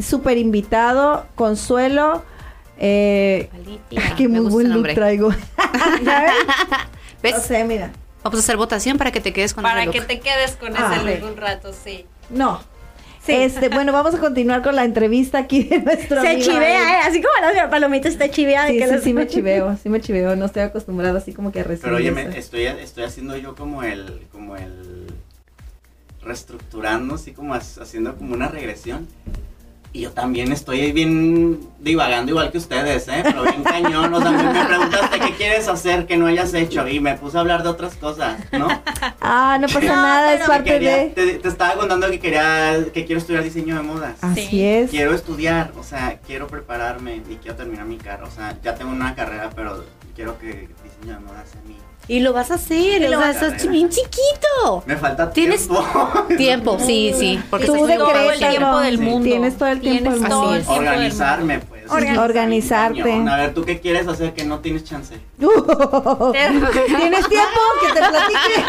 súper invitado, Consuelo. Eh, Alicia, que me muy buen look nombre. traigo. ¿Ves? No sé, mira. Vamos a hacer votación para que te quedes con Para ese que look. te quedes con Ah, ese look un rato, sí. No. Este, bueno, vamos a continuar con la entrevista aquí de nuestro Se amigo chivea, ¿eh? Así como la palomita está chiveada. de Sí, que sí, los- sí me chiveo, sí me chiveo, no estoy acostumbrada así como que a recibir Pero oye, me- estoy, estoy haciendo yo como el, como el, reestructurando, así como as- haciendo como una regresión. Y yo también estoy bien divagando igual que ustedes, ¿eh? Pero bien cañón, o sea, me, me preguntaste qué quieres hacer que no hayas hecho y me puse a hablar de otras cosas, ¿no? Ah, no pasa No, nada, es parte Quería- de... te, te estaba contando que quería, que quiero estudiar diseño de modas. Así Sí. es. Quiero estudiar, o sea, quiero prepararme y quiero terminar mi carrera. O sea, ya tengo una carrera, pero quiero que diseño de modas sea mi. Y lo vas a hacer, o sea, estás bien chiquito. Me falta Tienes tiempo. Tiempo, sí, sí. Porque Tú estás de muy todo el tiempo del Sí. mundo. Tienes todo el tiempo del mundo. Organizarme, mundo. pues. Organizar- Organizarte. A ver, ¿tú qué quieres hacer que no tienes chance? ¿Tienes tiempo que te platique?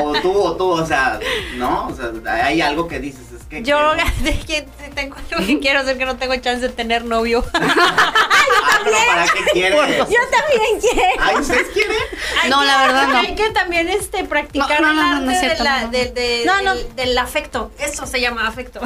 O tú, o tú, o sea, ¿no? O sea, hay algo que dices, Yo quiero- que tengo algo que quiero hacer que no tengo chance de tener novio. Ah, pero ¿para qué quieres? Yo también quiero. Ay, ¿ustedes quieren? No, que- la verdad no. Hay que también este practicar No, no, no, el no, arte no es cierto, de la- no, no. del- de- No, no. del- del afecto. Eso se llama afecto.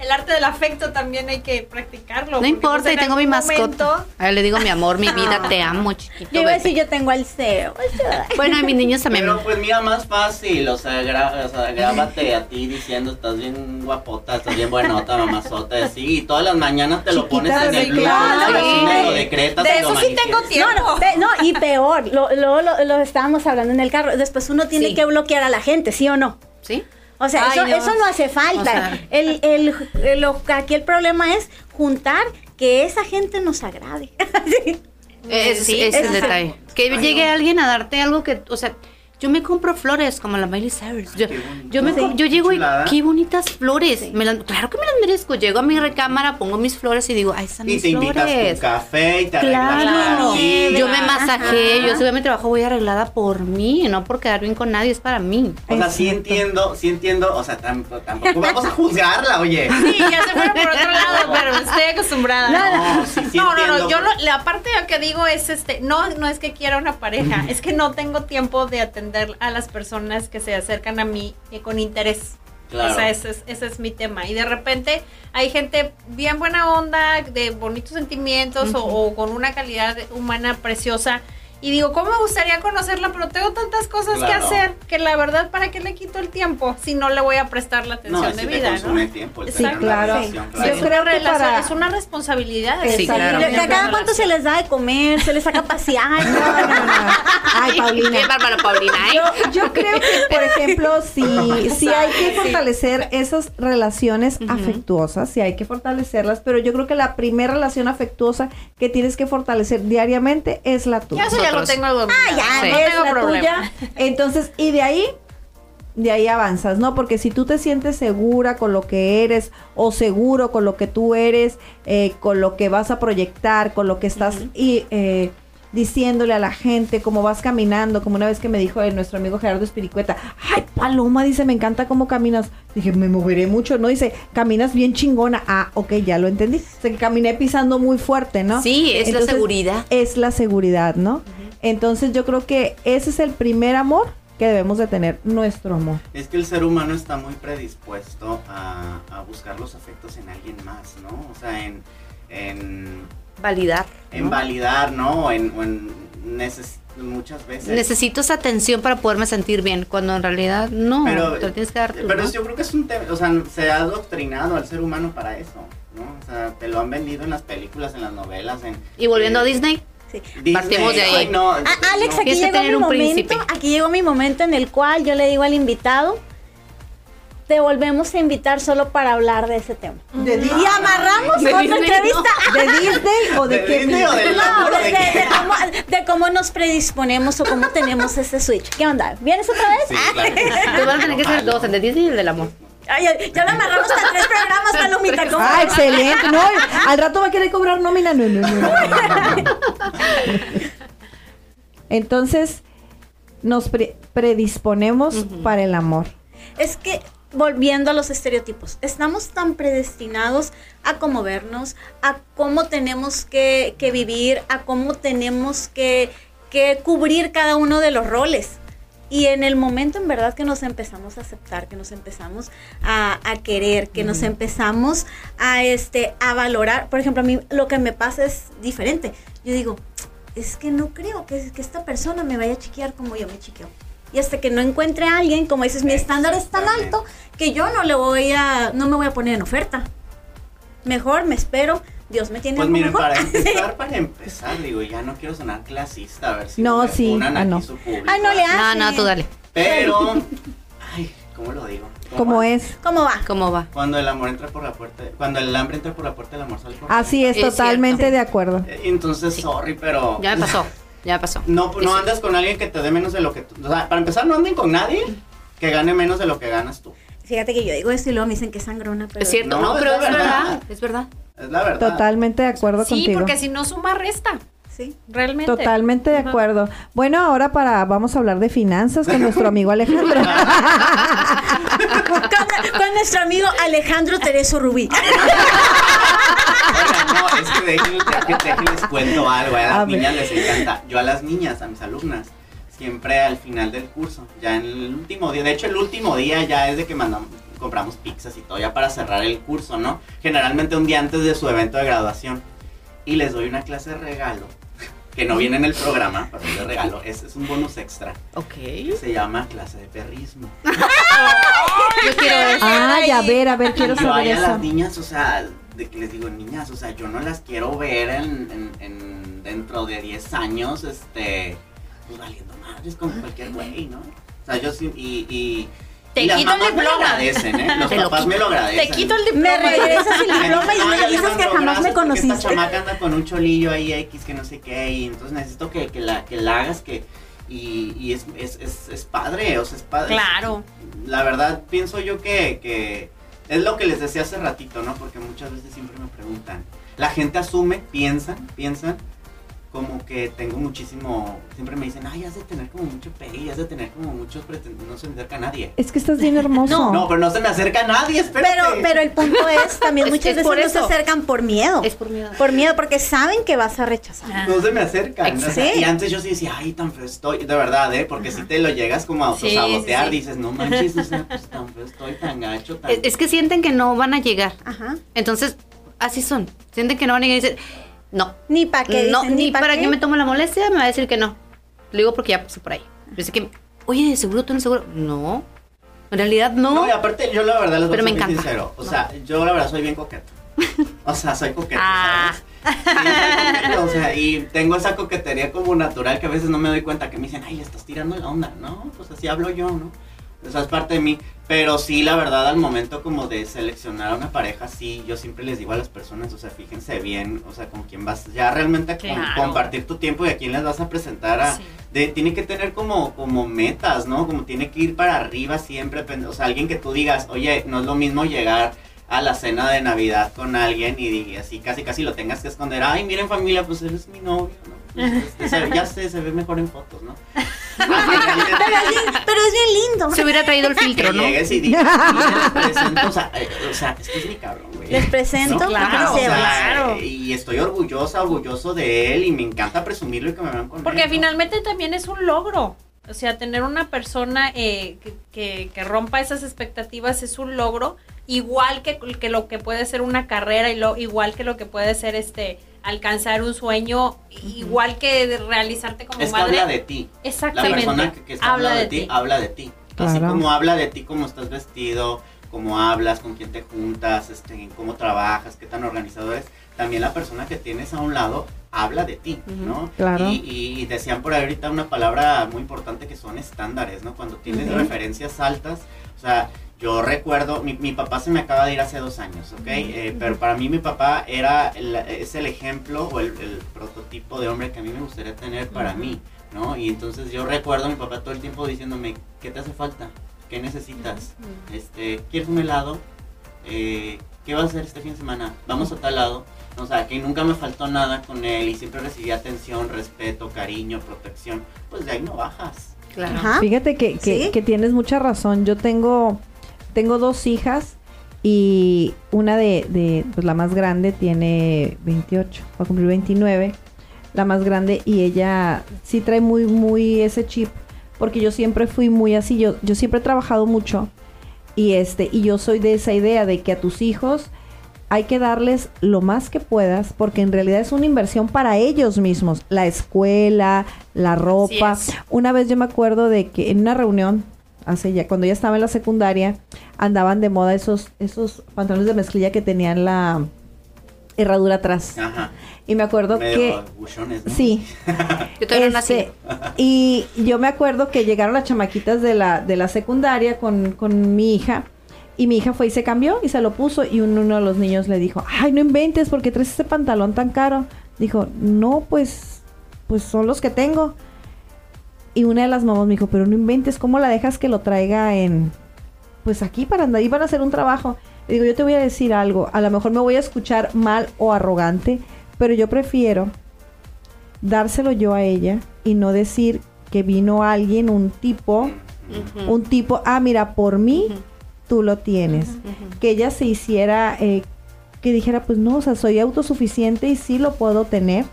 El arte del afecto también hay que practicarlo. No porque, importa, pues, y en tengo mi mascota. momento- A ver, le digo, mi amor, mi vida, te amo, chiquito. Yo iba a decir, yo tengo al CEO. Bueno, y mis niños también. Pero pues mira, más fácil, o sea, gra- o sea, grábate a ti diciendo, estás bien guapota, estás bien buenota, mamazota, así, y todas las mañanas te lo pones en el sí, blog, claro. lo defines, lo decretas, De lo eso sí tengo tiempo. No, no, no, y peor, lo, lo, lo, lo estábamos hablando en el carro. Después uno tiene Sí. que bloquear a la gente, ¿sí o no? ¿Sí? O sea, Ay, eso, no. eso no hace falta. O sea. el, el, el- lo- aquí el problema es juntar que esa gente nos agrade. Sí. Es, Sí, es el detalle. Que llegue alguien a darte algo que, o sea, yo me compro flores como la Miley Cyrus. Yo, yo, me, yo llego y qué bonitas flores. Me las- claro que me las merezco. Llego a mi recámara, pongo mis flores y digo, ahí están Y mis te invitas tu café y te arreglas Claro, yo me masajé, yo subí a mi trabajo, voy arreglada por mí, no por quedar bien con nadie, es para mí. O sea, sí entiendo, sí entiendo, o sea, tampoco, tampoco vamos a juzgarla, oye. Sí, ya se fueron por otro lado, pero estoy acostumbrada. No, sí, sí no, no, no, yo lo- la parte que digo es este, no, no es que quiera una pareja, es que no tengo tiempo de atender a las personas que se acercan a mí eh, con interés. Claro. O sea, ese es, ese es mi tema. Y de repente hay gente bien buena onda, de bonitos sentimientos o, o con una calidad humana preciosa. Y digo, ¿cómo me gustaría conocerla? Pero tengo tantas cosas que hacer que la verdad, ¿para qué le quito el tiempo si no le voy a prestar la atención No, de vida? consume ¿no? tiempo. el Sí, claro. relación, Sí. claro. Yo Es creo una que para- es una responsabilidad. Sí, claro. Que a cada cuánto se les da de comer, se les saca a pasear. No, no, no. Ay, Paulina. Qué bárbara, Paulina, ¿eh? Yo, yo creo que, por ejemplo, si, si hay que fortalecer esas relaciones afectuosas, si hay que fortalecerlas, pero yo creo que la primera relación afectuosa que tienes que fortalecer diariamente es la tuya. Ya ya lo tengo dominado. Ah, ya, Sí. no es tengo la problema. tuya. Entonces, y de ahí, de ahí avanzas, ¿no? Porque si tú te sientes segura con lo que eres o seguro con lo que tú eres, eh, con lo que vas a proyectar, con lo que estás y, eh, diciéndole a la gente, cómo vas caminando, como una vez que me dijo eh, nuestro amigo Gerardo Espiricueta, ay, Paloma, dice, me encanta cómo caminas. Dije, me moveré mucho, ¿no? Dice, caminas bien chingona. Ah, ok, ya lo entendí. O sea, que caminé pisando muy fuerte, ¿no? Sí, es la seguridad. es la seguridad, ¿no? Entonces yo creo que ese es el primer amor que debemos de tener, nuestro amor. Es que el ser humano está muy predispuesto a, a buscar los afectos en alguien más, ¿no? O sea, en, en, Validar. en ¿no? validar, ¿no? O en, en neces- muchas veces. Necesito esa atención para poderme sentir bien, cuando en realidad no, pero, te lo tienes que dar tú, pero ¿no? yo creo que es un tema, o sea, se ha adoctrinado al ser humano para eso, ¿no? O sea, te lo han vendido en las películas, en las novelas, en... Y volviendo a eh, Disney, Sí. Disney. Partimos de ahí. Ay, no, Ah, Alex, aquí llegó tener mi un momento. príncipe. Aquí llegó mi momento en el cual yo le digo al invitado, te volvemos a invitar solo para hablar de ese tema. ¿De, Y amarramos De otra Disney, entrevista. ¿De Disney o de, ¿De qué? Disney o del No, de, ¿De de- de cómo, de cómo nos predisponemos o cómo tenemos ese switch. ¿Qué onda? ¿Vienes otra vez? Sí, claro. te van a tener que ser dos, el de Disney y el del amor. Ay, ya lo amarramos a tres programas, Palomita. ¿cómo Ah, excelente. No, al rato va a querer cobrar nómina. No, no, no. Entonces, nos pre- predisponemos para el amor. Es que, volviendo a los estereotipos, estamos tan predestinados a cómo vernos, a cómo tenemos que, que vivir, a cómo tenemos que, que cubrir cada uno de los roles. Y en el momento en verdad que nos empezamos a aceptar, que nos empezamos a, a querer, que nos empezamos a, este, a valorar, por ejemplo, a mí lo que me pasa es diferente. Yo digo, es que no creo que, que esta persona me vaya a chiquear como yo me chiqueo. Y hasta que no encuentre a alguien, como dices, mi estándar es tan alto que yo no le voy a, no me voy a poner en oferta. Mejor me espero, Dios me tiene Pues algo miren, mejor. para empezar, para empezar, digo, ya no quiero sonar clasista, a ver si No, sí, ah, aquí no. su público, Ay, no le ¿verdad? No, hace. no, tú dale. Pero, ay, ¿cómo lo digo? Como es. ¿Cómo va? ¿Cómo va? Cuando el amor entra por la puerta, cuando el hambre entra por la puerta, el amor sale por la Así es, Es totalmente cierto. de acuerdo. Eh, Entonces, sorry, pero... Ya me pasó, ya pasó. No, no Sí. andas con alguien que te dé menos de lo que tú... O sea, para empezar, no anden con nadie que gane menos de lo que ganas tú. Fíjate que yo digo esto y luego me dicen que es sangrona, pero... Es cierto, No, no, es pero es verdad. verdad, es verdad. Es la verdad. Totalmente de acuerdo Sí, contigo. porque si no suma, resta. Sí. Realmente. Totalmente de acuerdo. Bueno, ahora para vamos a hablar de finanzas con nuestro amigo Alejandro. con, con nuestro amigo Alejandro Tereso Rubí. Oigan, no, es que déjenles, que déjenles cuento algo. A las A ver. niñas les encanta. Yo a las niñas, a mis alumnas, siempre al final del curso, ya en el último día, de hecho el último día ya es de que mandamos, compramos pizzas y todo, ya para cerrar el curso, ¿no? Generalmente un día antes de su evento de graduación. Y les doy una clase de regalo, que no viene en el programa, pero es de regalo, es, es un bonus extra. Ok. que Se llama clase de perrismo. Yo quiero eso. Ay, a ver, a ver, quiero yo saber a eso. las niñas, o sea, de que les digo, niñas, o sea, yo no las quiero ver en, en- en- dentro de 10 años, este, pues valiendo madres con cualquier güey, ¿no? O sea, yo sí, y, y, Te y las quito el mamás me lo diploma. agradecen, ¿eh? Los Te lo papás me lo agradecen. Te quito el Me diploma. regresas el diploma y me dices que jamás me conociste. Esta chamaca anda con un cholillo ahí X que no sé qué, y entonces necesito que, que la, que la hagas, que, y, y es, es, es, es padre, o sea, es padre. Claro. La verdad, pienso yo que, que es lo que les decía hace ratito, ¿no? Porque muchas veces siempre me preguntan. La gente asume, piensan, piensan como que tengo muchísimo, siempre me dicen, ay, has de tener como mucho pegue, has de tener como muchos pretendientes, no se me acerca a nadie. Es que estás bien hermoso. No. No, pero no se me acerca a nadie, espérate. Pero, pero el punto es, también Es- muchas es veces por no se acercan por miedo. Es por miedo. Por miedo, porque saben que vas a rechazar. No se me acercan. o sea, Sí. Y antes yo sí decía, ay, tan feo estoy. De verdad, ¿eh? Porque si te lo llegas como a autosabotear, sí, sí. dices, no manches, o sea, pues tan feo estoy, tan gacho, tan. Es, es que sienten que no van a llegar. Ajá. Entonces, así son. Sienten que no van a llegar y dicen, no. Ni para qué. no, dicen, ni pa' para qué. que me tome la molestia, me va a decir que no. Le digo porque ya pasé por ahí. Dice que, oye, ¿de seguro tú no seguro? No. En realidad no. No, y aparte, yo la verdad les voy Pero a me ser bien encanta. sincero. O sea, yo la verdad soy bien coqueto. O sea, soy coqueto, Ah. ¿sabes? Sí, soy coqueto, o sea, y tengo esa coquetería como natural que a veces no me doy cuenta que me dicen, ay, le estás tirando la onda. No, pues así hablo yo, ¿no? O sea, es parte de mí. Pero sí, la verdad, al momento como de seleccionar a una pareja, sí, yo siempre les digo a las personas, o sea, fíjense bien, o sea, con quién vas ya realmente a compartir tu tiempo y a quién les vas a presentar a, Sí. de, tiene que tener como, como metas, ¿no? Como tiene que ir para arriba siempre, o sea, alguien que tú digas, oye, no es lo mismo llegar a la cena de Navidad con alguien y, así casi casi lo tengas que esconder, ay, miren familia, pues él es mi novio, ¿no? Pues, este, se- ya sé, se ve mejor en fotos, ¿no? Pero es bien, pero es bien lindo. Se hubiera traído el Que filtro, ¿no? llegues y digas, "Mira, les presento", o sea, eh, o sea, este es mi cabrón, güey. Les presento ¿No? claro, o sea, claro. eh, Y estoy orgullosa, orgulloso de él y me encanta presumirlo y que me vean con Porque él, ¿no? finalmente también es un logro. O sea, tener una persona eh, que, que- que rompa esas expectativas es un logro, igual que, que lo que puede ser una carrera y lo, igual que lo que puede ser este alcanzar un sueño, igual que de realizarte como Es que madre. habla de ti. La Exactamente. persona que, que está hablando de ti, habla de ti. Así como habla de ti, cómo estás vestido, cómo hablas, con quién te juntas, este, cómo trabajas, qué tan organizado eres. También la persona que tienes a un lado habla de ti, ¿no? Claro. Y, y- y decían por ahí ahorita una palabra muy importante que son estándares, ¿no? Cuando tienes referencias altas, o sea, yo recuerdo, mi, mi papá se me acaba de ir hace dos años, ¿ok? Eh, pero para mí mi papá era el- es el ejemplo o el, el prototipo de hombre que a mí me gustaría tener para mí, ¿no? Y entonces yo recuerdo a mi papá todo el tiempo diciéndome, ¿qué te hace falta? ¿Qué necesitas? Este, ¿quieres un helado? Eh, ¿Qué vas a hacer este fin de semana? Vamos a tal lado. O sea, que nunca me faltó nada con él y siempre recibí atención, respeto, cariño, protección. Pues de ahí no bajas. Claro. Ajá. Fíjate que, que- Sí. que tienes mucha razón. Yo tengo, tengo dos hijas y una de, de, pues la más grande tiene 28, va a cumplir 29, la más grande y ella sí trae muy, muy ese chip, porque yo siempre fui muy así, yo, yo siempre he trabajado mucho y este, y yo soy de esa idea de que a tus hijos hay que darles lo más que puedas, porque en realidad es una inversión para ellos mismos, la escuela, la ropa. es. Una vez yo me acuerdo de que en una reunión, hace ya, cuando ya estaba en la secundaria, andaban de moda esos, esos pantalones de mezclilla que tenían la herradura atrás. Ajá. Y me acuerdo Medio que... buchones, ¿no? Sí. Yo todavía no Este, nací. y yo me acuerdo que llegaron las chamaquitas de la, de la secundaria con, con mi hija. Y mi hija fue y se cambió y se lo puso. Y un- uno de los niños le dijo, ay, no inventes, porque traes ese pantalón tan caro? Dijo, no, pues, pues son los que tengo. Y una de las mamás me dijo, pero no inventes, ¿cómo la dejas que lo traiga en, pues aquí para andar, iban a hacer un trabajo? Le digo, yo te voy a decir algo, a lo mejor me voy a escuchar mal o arrogante, pero yo prefiero dárselo yo a ella y no decir que vino alguien, un tipo, un tipo, ah, mira, por mí tú lo tienes. Que ella se hiciera, eh, que dijera, pues no, o sea, soy autosuficiente y sí lo puedo tener.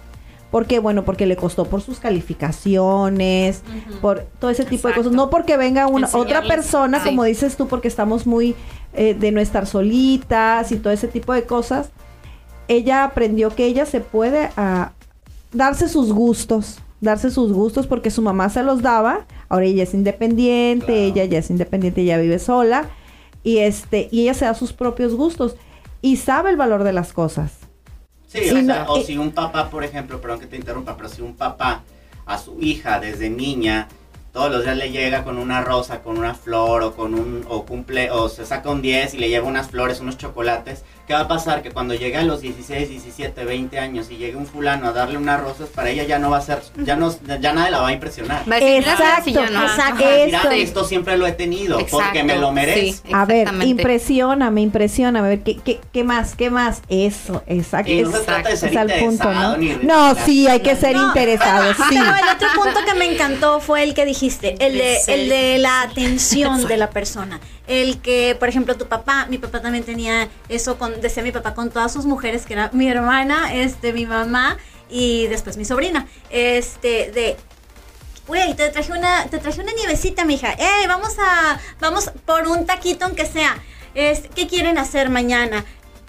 Porque Bueno, porque le costó por sus calificaciones, por todo ese tipo de cosas. No porque venga una otra persona, como dices tú, porque estamos muy eh, de no estar solitas y todo ese tipo de cosas. Ella aprendió que ella se puede ah, darse sus gustos, darse sus gustos porque su mamá se los daba. Ahora ella es independiente, Claro. ella ya es independiente, ella vive sola y este y ella se da sus propios gustos y sabe el valor de las cosas. Sí, o, sea, no, o eh, si un papá, por ejemplo, perdón que te interrumpa, pero si un papá a su hija desde niña todos los días le llega con una rosa, con una flor o con un o cumple o se saca un 10 y le lleva unas flores, unos chocolates, ¿Qué va a pasar? Que cuando llegue a los 16, 17, 20 años y llegue un fulano a darle unas rosas, para ella ya no va a ser, ya no, ya nadie la va a impresionar. Exacto, no. exacto. Ajá, mira, Eso. esto siempre lo he tenido, porque me lo merezco. Sí, A ver, impresióname, impresióname. A ver, ¿qué, qué, qué más? ¿Qué más? Eso, exacto. Y no se trata de ser es al punto, interesado ¿no? ni No, sí, hay que ser No, interesado, sí. Pero el otro punto que me encantó fue el que dijiste, el de, el de la atención de la persona. El que, por ejemplo, tu papá, mi papá también tenía eso con, decía mi papá con todas sus mujeres, que era mi hermana, este, mi mamá y después mi sobrina. Este, de Güey, te traje una, te traje una nievecita, mija. ¡Eh, vamos a, vamos por un taquito aunque sea! Es, ¿Qué quieren hacer mañana?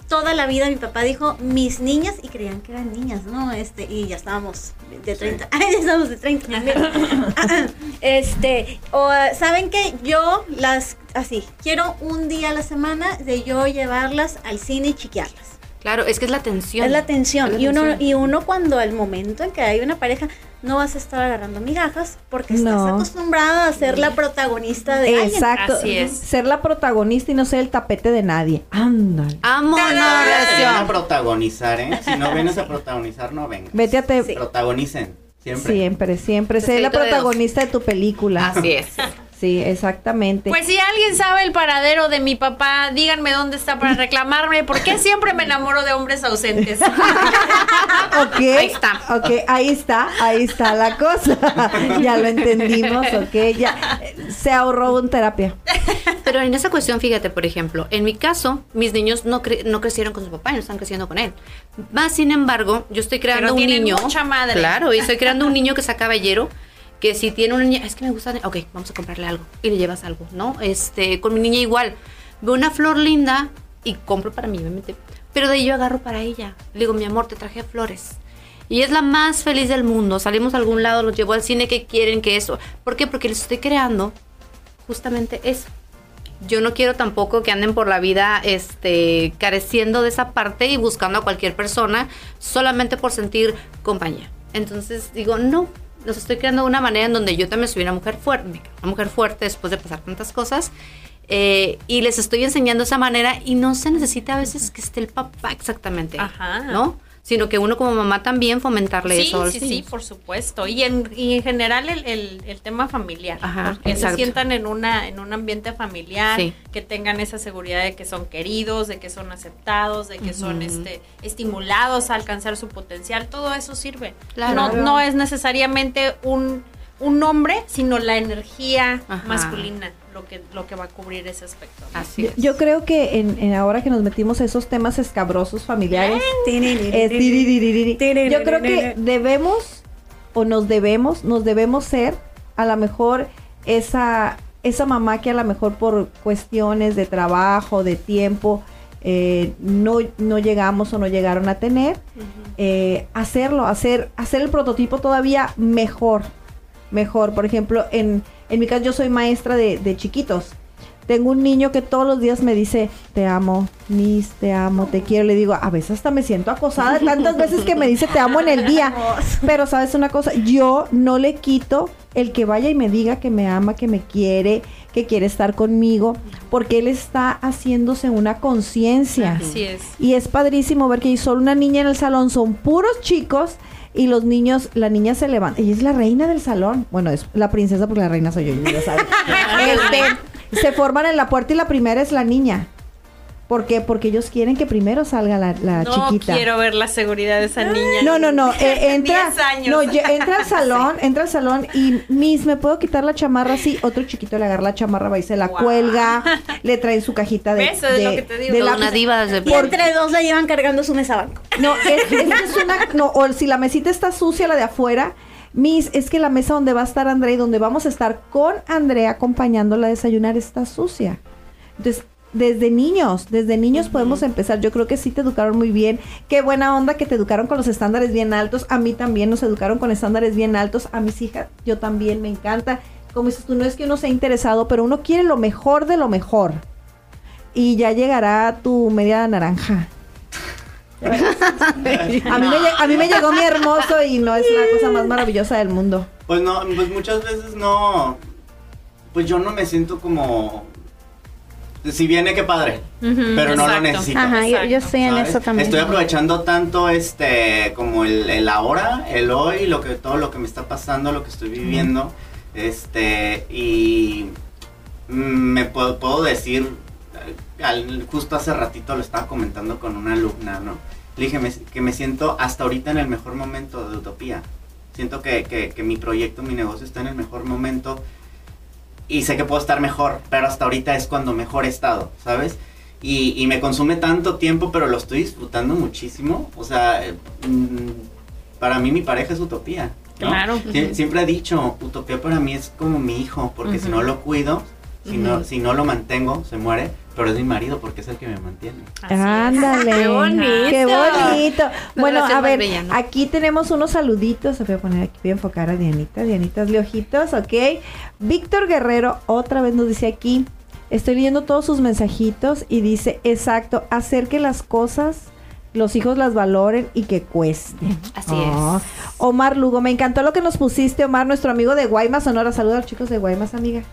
Toda la vida mi papá dijo mis niñas y creían que eran niñas, ¿no? Este, y ya estábamos de 30. Ay, ya estamos de 30 también. este, o, ¿saben qué? Yo las, así, quiero un día a la semana de yo llevarlas al cine y chiquearlas. Claro, es que es la tensión. Es la tensión. Es la y, uno, y uno cuando al momento en que hay una pareja, no vas a estar agarrando migajas porque estás No. acostumbrada a ser la protagonista de alguien. Exacto. Así es. Ser la protagonista y no ser el tapete de nadie. Ándale. Vámonos, Vienen a protagonizar, ¿eh? Si no vienes a protagonizar, no vengas. Vete a te... Sí. Protagonicen, siempre. Siempre, siempre. Sé la Besito de protagonista de tu película. Así es. Sí, exactamente. Pues si alguien sabe el paradero de mi papá, díganme dónde está para reclamarme, porque siempre me enamoro de hombres ausentes. ok. Ahí está. Ok, ahí está, ahí está la cosa. ya lo entendimos, ok. Ya se ahorró un terapia. Pero en esa cuestión, fíjate, por ejemplo, en mi caso, mis niños no, cre- no crecieron con su papá, no están creciendo con él. Más sin embargo, yo estoy creando Pero un niño. mucha madre. Claro, y estoy creando un niño que sea caballero. Que si tiene una niña, es que me gusta, ok, vamos a comprarle algo y le llevas algo, ¿no? Este, con mi niña igual, veo una flor linda y compro para mí, pero de ahí yo agarro para ella. Le digo, mi amor, te traje flores. Y es la más feliz del mundo. Salimos a algún lado, los llevo al cine, que quieren que eso? ¿Por qué? Porque les estoy creando justamente eso. Yo no quiero tampoco que anden por la vida este, careciendo de esa parte y buscando a cualquier persona solamente por sentir compañía. Entonces digo, no, los estoy creando de una manera en donde yo también soy una mujer fuerte, una mujer fuerte después de pasar tantas cosas. eh, y les estoy enseñando esa manera y no se necesita a veces que esté el papá exactamente, Ajá. ¿no? Sino que uno como mamá también fomentarle Sí, eso sí, sí, niños. por supuesto. Y en, y en general el, el- el tema familiar. Ajá, que exacto. se sientan en una en un ambiente familiar, Sí. que tengan esa seguridad de que son queridos, de que son aceptados, de que son este estimulados a alcanzar su potencial. Todo eso sirve. Claro. No, no es necesariamente un, un hombre, sino la energía Ajá. masculina lo que, lo que va a cubrir ese aspecto. ¿no? Así Yo, es. yo creo que en, en ahora que nos metimos a esos temas escabrosos familiares, Eh, yo creo que debemos o nos debemos, nos debemos ser a lo mejor esa, esa mamá que a lo mejor por cuestiones de trabajo, de tiempo, eh, no, no llegamos o no llegaron a tener, eh, hacerlo, hacer, hacer el prototipo todavía mejor, mejor. Por ejemplo, en, en mi caso yo soy maestra de, chiquitos. Tengo un niño que todos los días me dice, te amo, Miss, te amo, te quiero. Le digo, a veces hasta me siento acosada tantas veces que me dice, te amo en el día. Pero sabes una cosa, yo no le quito el que vaya y me diga que me ama, que me quiere, que quiere estar conmigo, porque él está haciéndose una conciencia. Así es. Y es padrísimo ver que hay solo una niña en el salón, son puros chicos y los niños, la niña se levanta, ella es la reina del salón. Bueno, es la princesa porque la reina soy yo, ya saben. Este, se forman en la puerta y la primera es la niña. ¿Por qué? Porque ellos quieren que primero salga la, la no chiquita. quiero ver la seguridad de esa niña. No, no, no. eh, entra, 10 años. no, entra al salón, entra al salón y Miss, ¿me puedo quitar la chamarra? Sí, otro chiquito le agarra la chamarra, va y se la cuelga, le traen su cajita de, ¿Ves? Es de, lo que te digo. de lápiz. una diva desde Y entre dos la llevan cargando su mesa banco. No, es, es, es una, no, o si la mesita está sucia, la de afuera, Miss, es que la mesa donde va a estar Andrea y donde vamos a estar con Andrea acompañándola a desayunar está sucia. Entonces, desde niños, desde niños podemos empezar. Yo creo que sí te educaron muy bien. Qué buena onda que te educaron con los estándares bien altos. A mí también nos educaron con estándares bien altos. A mis hijas, yo también me encanta. Como dices tú, no es que uno sea interesado, pero uno quiere lo mejor de lo mejor. Y ya llegará tu media naranja. A mí, me, lle- a mí me llegó mi hermoso y no es la cosa más maravillosa del mundo. Pues no, pues muchas veces no. Pues yo no me siento como si viene, qué padre. Pero no lo exacto. necesito. Ajá, yo, yo estoy en ¿sabes? eso también. Estoy aprovechando tanto este como el, el ahora, el hoy, lo que todo lo que me está pasando, lo que estoy viviendo, este y mm, me puedo, puedo decir justo hace ratito lo estaba comentando con una alumna, ¿no? Le dije me- que me siento hasta ahorita en el mejor momento de utopía. Siento que, que, que mi proyecto, mi negocio está en el mejor momento y sé que puedo estar mejor, pero hasta ahorita es cuando mejor he estado, ¿sabes? Y, y me consume tanto tiempo, pero lo estoy disfrutando muchísimo. O sea, mm, para mí mi pareja es utopía. ¿no? Claro. Sie- Siempre he dicho, utopía para mí es como mi hijo, porque si no lo cuido, si, no, si no lo mantengo, se muere, pero es mi marido porque es el que me mantiene. Así es. Ándale. Qué bonito. Qué bonito. Bueno, a ver, aquí tenemos unos saluditos. Se voy a poner aquí, voy a enfocar a Dianita. Dianita de ojitos, ok. Víctor Guerrero otra vez nos dice aquí. Estoy leyendo todos sus mensajitos y dice, exacto, hacer que las cosas, los hijos las valoren y que cuesten. Así Ah. Omar Lugo, me encantó lo que nos pusiste, Omar, nuestro amigo de Guaymas, Sonora. Saluda a los chicos de Guaymas, amiga.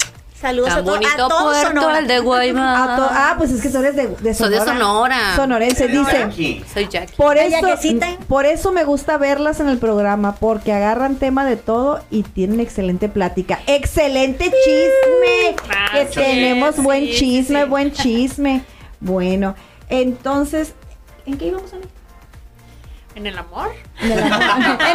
Saludos a, Tan a bonito todos puerto Sonora. el de Guaymas. A to- ah, pues es que tú eres de, de Soy Sonora. de Sonora. Sonorense, dice. Soy Jackie. Por eso, por eso me gusta verlas en el programa, porque agarran tema de todo y tienen excelente plática. ¡Excelente chisme! que Así tenemos buen sí, chisme, sí. buen chisme. Bueno, entonces, ¿en qué íbamos a ver? ¿En el amor? en,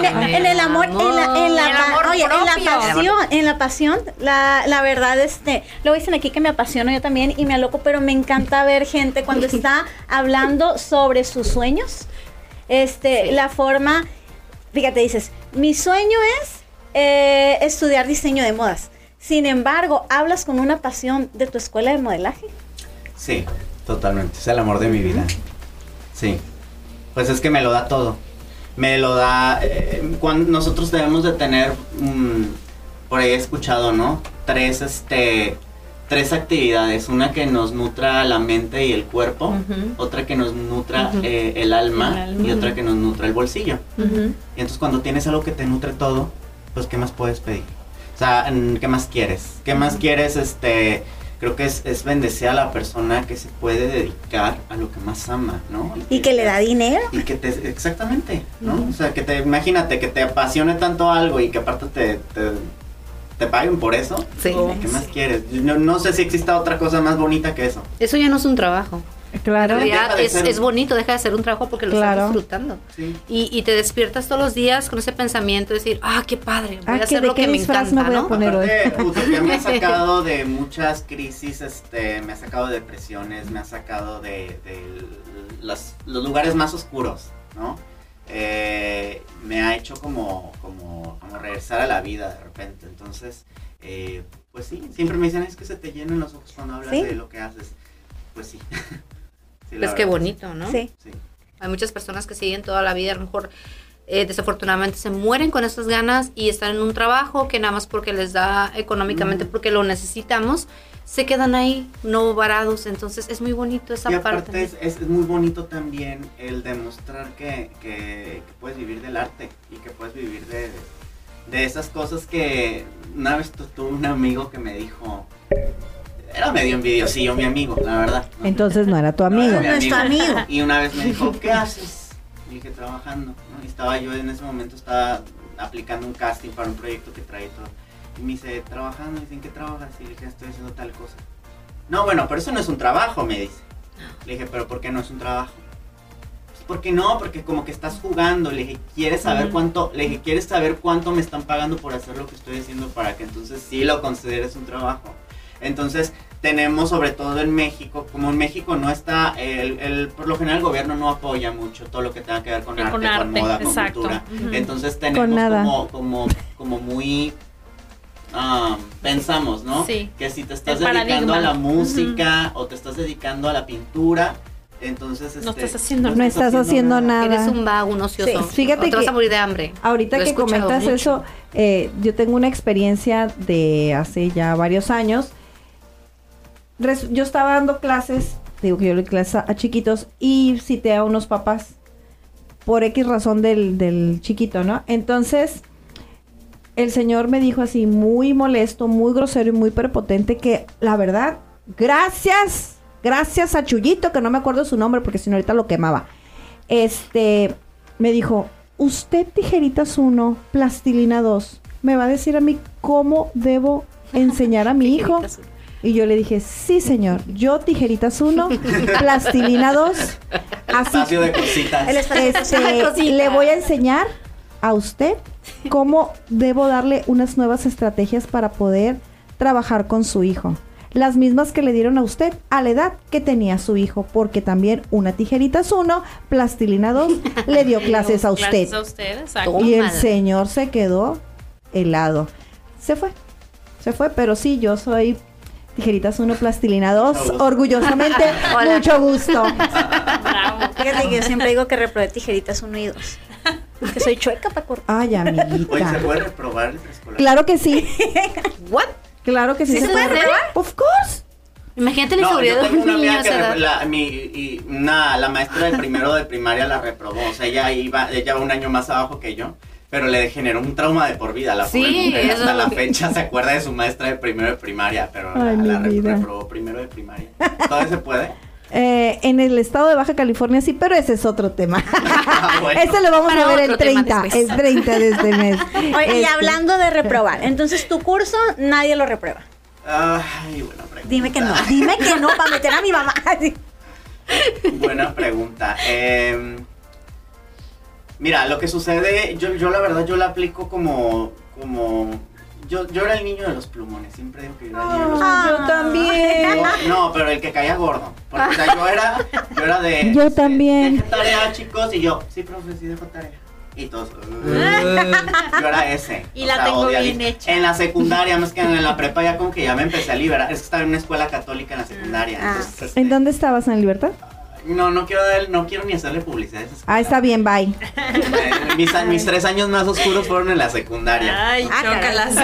el, en el amor, en la, en la El pa- amor oye, en la propio. pasión, en la pasión, la, la verdad, este, lo dicen aquí que me apasiono yo también y me aloco, pero me encanta ver gente cuando está hablando sobre sus sueños, este, la forma, fíjate, dices, mi sueño es eh, estudiar diseño de modas. Sin embargo, hablas con una pasión de tu escuela de modelaje. Sí, totalmente. Es el amor de mi vida. Sí. Pues es que me lo da todo. Me lo da. eh, cuando nosotros debemos de tener. mm, por ahí he escuchado, ¿no? Tres, este. Tres actividades. Una que nos nutra la mente y el cuerpo. Otra que nos nutra eh, el, alma, El alma. Y otra que nos nutra el bolsillo. Y entonces cuando tienes algo que te nutre todo, pues ¿qué más puedes pedir? O sea, ¿qué más quieres? ¿Qué más quieres? Este, creo que es, es bendecir a la persona que se puede dedicar a lo que más ama, ¿no? Y que le da dinero. Y que te, exactamente, ¿no? O sea, que te, imagínate que te apasione tanto algo y que aparte te, te, te paguen por eso. Sí. ¿Qué más quieres? No, no sé si exista otra cosa más bonita que eso. Eso ya no es un trabajo. Claro. En realidad es, es bonito, deja de ser un trabajo porque lo Claro. estás disfrutando. Sí. Y, y te despiertas todos los días con ese pensamiento de decir, ah, qué padre, voy Ah, a ¿que hacer lo que me encanta, me voy a ¿no? hoy. Aparte, Utopía me ha sacado de muchas crisis, este, me ha sacado de depresiones, me ha sacado de, de los, los lugares más oscuros, ¿no? Eh, me ha hecho como, como, como regresar a la vida de repente. Entonces, eh, pues sí, siempre me dicen es que se te llenan los ojos cuando hablas ¿Sí? de lo que haces. Pues sí. Sí, Pues qué bonito, ¿no? Sí. Sí. Hay muchas personas que siguen toda la vida, a lo mejor eh, desafortunadamente se mueren con esas ganas y están en un trabajo que nada más porque les da económicamente, porque lo necesitamos, se quedan ahí no varados. Entonces es muy bonito esa y parte. aparte es, es- es muy bonito también el demostrar que, que- que puedes vivir del arte y que puedes vivir de, de esas cosas que una vez tu- tuve un amigo que me dijo, era medio envidiosillo mi amigo, la verdad. ¿no? Entonces no era tu No, amigo. era mi Nuestro amigo. Y una vez me dijo, ¿qué haces? Y dije, trabajando. ¿no? Y estaba yo en ese momento, estaba aplicando un casting para un proyecto que traía y todo. Y me dice, trabajando, y dice, ¿en qué trabajas? Y le dije, estoy haciendo tal cosa. No, bueno, pero eso no es un trabajo, me dice. Le dije, ¿pero por qué no es un trabajo? Pues, ¿por qué no? Porque como que estás jugando. Le dije, ¿quieres saber cuánto? Le dije, ¿quieres saber cuánto me están pagando por hacer lo que estoy haciendo para que entonces sí lo consideres un trabajo? Entonces, tenemos sobre todo en México, como en México no está, el, el- por lo general el gobierno no apoya mucho todo lo que tenga que ver con Con arte, con, moda, con cultura. Entonces tenemos nada. como, como, como muy, ah, pensamos, ¿no? Sí. Que si te estás El dedicando a la música o te estás dedicando a la pintura, entonces... No este, estás haciendo No estás haciendo nada. Eres un vago, un ocioso. Sí, fíjate o te vas a morir de hambre. Ahorita Lo que comentas mucho. eso, eh, yo tengo una experiencia de hace ya varios años. Yo estaba dando clases, digo que yo le clases a, chiquitos y cité a unos papás por X razón del, del chiquito, ¿no? Entonces, el señor me dijo así, muy molesto, muy grosero y muy prepotente, que la verdad, gracias gracias a Chuyito, que no me acuerdo su nombre porque si no ahorita lo quemaba. Este, me dijo, usted tijeritas 1, plastilina 2, me va a decir a mí cómo debo enseñar a mi hijo. Y yo le dije, sí señor, yo tijeritas 1, plastilina 2, así Espacio de cositas. El espacio este, Una cosita. le voy a enseñar a usted cómo debo darle unas nuevas estrategias para poder trabajar con su hijo. Las mismas que le dieron a usted a la edad que tenía su hijo, porque también una tijeritas 1, plastilina 2, le dio clases a usted. Clases a usted, exacto. Y el señor se quedó helado. Se fue, se fue, pero sí, yo soy tijeritas 1, plastilina 2, Mucho gusto. orgullosamente, Hola. mucho gusto. Bravo. Fíjate que yo siempre digo que reprobé tijeritas 1 y 2. Que soy chueca para cortar. Ay, Oye, ¿se amiguita. puede reprobar el preescolar? Claro que sí. ¿What? Claro que sí, ¿Sí se se puede. puede? Of course. Imagínate la No, inseguridad de un niño que la, mi, y, la maestra de primero de primaria la reprobó. O sea, ella iba, ella va un año más abajo que yo, pero le generó un trauma de por vida. La Sí, pobre mujer hasta la que- fecha se acuerda de su maestra de primero de primaria, pero Ay, la, reprobó primero de primaria. ¿Todavía se puede? Eh, en el estado de Baja California sí, pero ese es otro tema. Ah, bueno. Ese lo vamos Para a ver el otro tema 30, después. el 30 de este mes. Oye, y Este, hablando de reprobar, entonces tu curso nadie lo reprueba. Ay, buena pregunta. Dime que no, dime que no para meter a mi mamá. Buena pregunta. Eh, mira, lo que sucede, yo, yo la verdad, yo la aplico como, como, yo, yo era el niño de los plumones, siempre digo que yo era el niño de los Ah, yo también. Yo- no, pero el que caía gordo. Porque o sea, yo era, yo era de. Yo también. Deje tarea, chicos, y yo, sí, profe, sí dejo tarea. Y todos. "Uh". yo era ese. Y la tengo bien hecha. En la secundaria, más que en la prepa, ya como que ya me empecé a liberar. Es que estaba en una escuela católica en la secundaria. Ah. entonces, este, ¿En dónde estabas, en Libertad? No, no quiero, dar- no quiero ni hacerle publicidad. Ah, está bien, bye. Eh, mis, mis tres años más oscuros fueron en la secundaria. Ay, Ah, chócalas.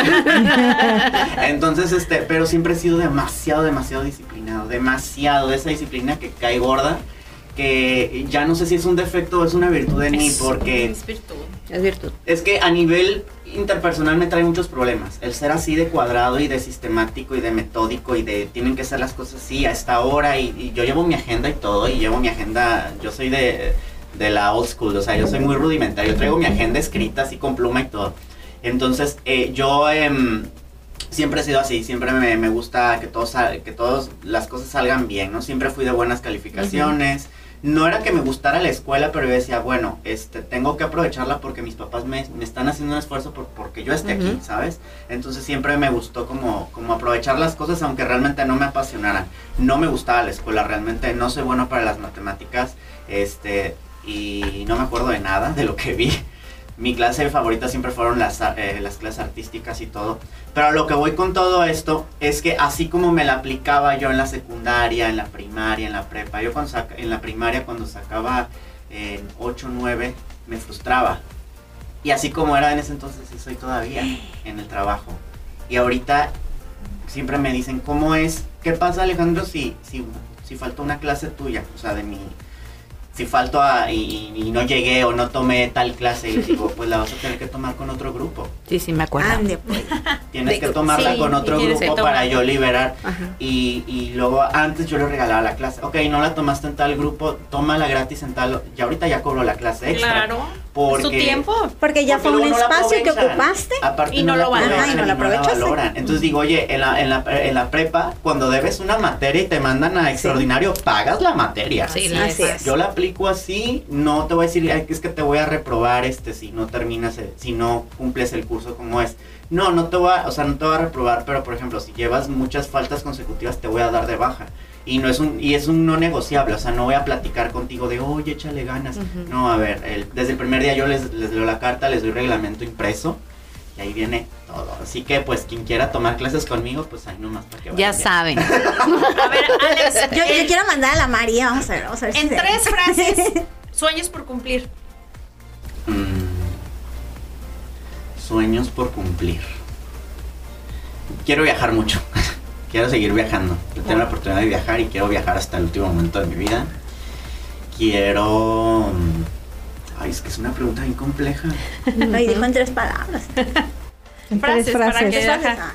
Entonces, este, pero siempre he sido demasiado, demasiado disciplinado, demasiado de esa disciplina que cae gorda, que ya no sé si es un defecto o es una virtud de mí, porque Es virtud. Es virtud. es que a nivel interpersonal me trae muchos problemas. El ser así de cuadrado y de sistemático y de metódico y de tienen que ser las cosas así a esta hora y, yo llevo mi agenda y todo y llevo mi agenda, yo soy de, de la old school, o sea, yo soy muy rudimentario, traigo mi agenda escrita así con pluma y todo. Entonces, eh, yo em, siempre he sido así, siempre me, gusta que todos, que todos las cosas salgan bien, ¿no? Siempre fui de buenas calificaciones. No era que me gustara la escuela, pero yo decía, bueno, este, tengo que aprovecharla porque mis papás me, me están haciendo un esfuerzo por, porque yo esté aquí. ¿sabes? Entonces siempre me gustó como, como aprovechar las cosas aunque realmente no me apasionaran. No me gustaba la escuela, realmente no soy bueno para las matemáticas, este, y no me acuerdo de nada de lo que vi. Mi clase favorita siempre fueron las, eh, las clases artísticas y todo. Pero lo que voy con todo esto es que así como me la aplicaba yo en la secundaria, en la primaria, en la prepa, yo cuando saca- en la primaria cuando sacaba en 8 9 me frustraba. Y así como era en ese entonces, sí soy todavía en el trabajo. Y ahorita siempre me dicen, ¿cómo es? ¿Qué pasa Alejandro si, si, si faltó una clase tuya? O sea, de mi... Si falto a, y, y no llegué o no tomé tal clase, y digo, pues la vas a tener que tomar con otro grupo. Sí, sí, me acuerdo. Ande, pues. Tienes que tomarla Sí, con otro grupo para yo liberar. Y, y luego antes yo le regalaba la clase. Ok, no la tomaste en tal grupo, tómala gratis en tal. Y ahorita ya cobro la clase extra. Claro. Porque, Su tiempo. Porque ya porque fue un no espacio que ocupaste. Aparte Y no lo la valoran. y no la aprovechaste. valoran. Entonces digo, oye, en la, en, la, en la prepa, cuando debes una materia y te mandan a extraordinario, pagas la materia. Sí, Así es. Yo la aplico así, no te voy a decir, "Ay, que es que te voy a reprobar este si no terminas, el- si no cumples el curso como es. No, no te voy a, o sea, no te voy a reprobar, pero por ejemplo, si llevas muchas faltas consecutivas te voy a dar de baja. Y no es un y es un no negociable, o sea, no voy a platicar contigo de, "Oye, échale ganas." No, a ver, el- desde el primer día yo les les leo la carta, les doy reglamento impreso. Y ahí viene todo. Así que, pues, quien quiera tomar clases conmigo, pues ahí nomás para que Ya vayan. saben. A ver, Alex, Yo, quiero mandar a la María, vamos a ver, vamos a ver. si en se- tres frases, sueños por cumplir. Mm. Sueños por cumplir. Quiero viajar mucho. quiero seguir viajando. Yo tengo la oportunidad de viajar y quiero viajar hasta el último momento de mi vida. Quiero... mm, Ay, es que es una pregunta bien compleja. Ay, dijo en tres palabras. En Frases tres para frases. que- Ajá. frases.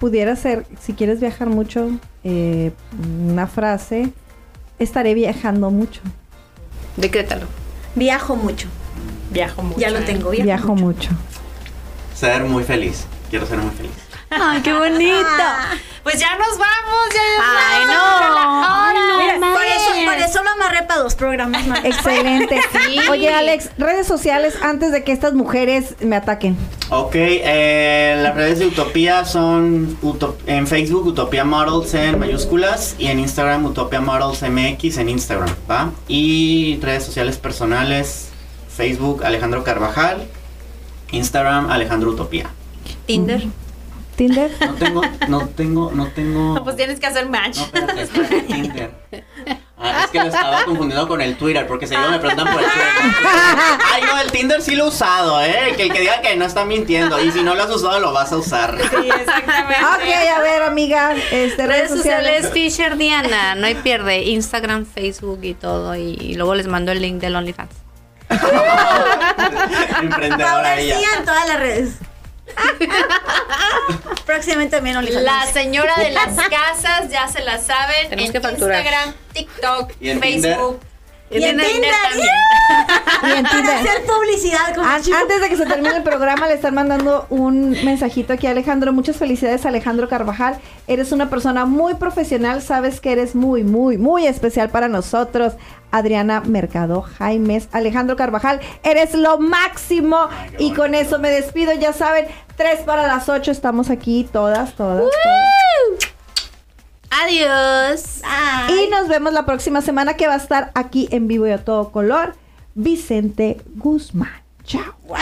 pudiera ser, si quieres viajar mucho, eh, una frase, estaré viajando mucho. Decrétalo. Viajo mucho. Viajo mucho. Ya lo tengo, viajo, Viajo mucho. Ser muy feliz. Quiero ser muy feliz. Ay, qué bonito. Pues ya nos vamos, ya nos Ay, vamos. no. Mira, por, eso, por eso lo amarré para dos programas más. Excelente. Oye, Alex, redes sociales antes de que estas mujeres me ataquen. Ok, eh, las redes de Utopía son en Facebook Utopía Models en mayúsculas y en Instagram Utopia Models MX en Instagram, ¿va? Y redes sociales personales, Facebook Alejandro Carvajal, Instagram Alejandro Utopía. Tinder. Tinder. No tengo, no tengo, no tengo... No, pues tienes que hacer match. No, espérate, espérate, Tinder. Ah, es que lo estaba confundiendo con el Twitter, porque seguido me preguntan por el Twitter. Ay, no, el Tinder sí lo he usado, ¿eh? Que el que diga que no está mintiendo. Y si no lo has usado, lo vas a usar. Sí, exactamente. Ok, a ver, amiga, este, Redes sociales Fisher Diana, no hay pierde. Instagram, Facebook y todo. Y, y luego les mando el link del OnlyFans. Emprendedora ella. En todas las redes. Próximamente también OnlyFans. La señora de las casas, ya se la saben. Tenemos en que facturar. Instagram, TikTok, ¿Y en Facebook. Y en Tinder Tinder. también. Y en Para hacer publicidad con An- Chivo. Antes de que se termine el programa, le están mandando un mensajito aquí a Alejandro. Muchas felicidades, Alejandro Carvajal. Eres una persona muy profesional. Sabes que eres muy, muy, muy especial para nosotros. Adriana Mercado Jaimes, Alejandro Carvajal, eres lo máximo. Ay, y con eso me despido. Ya saben, tres para las ocho. Estamos aquí todas, todas. todas. Adiós. Y nos vemos la próxima semana que va a estar aquí en vivo y a todo color. Vicente Guzmán. Chao. Wow.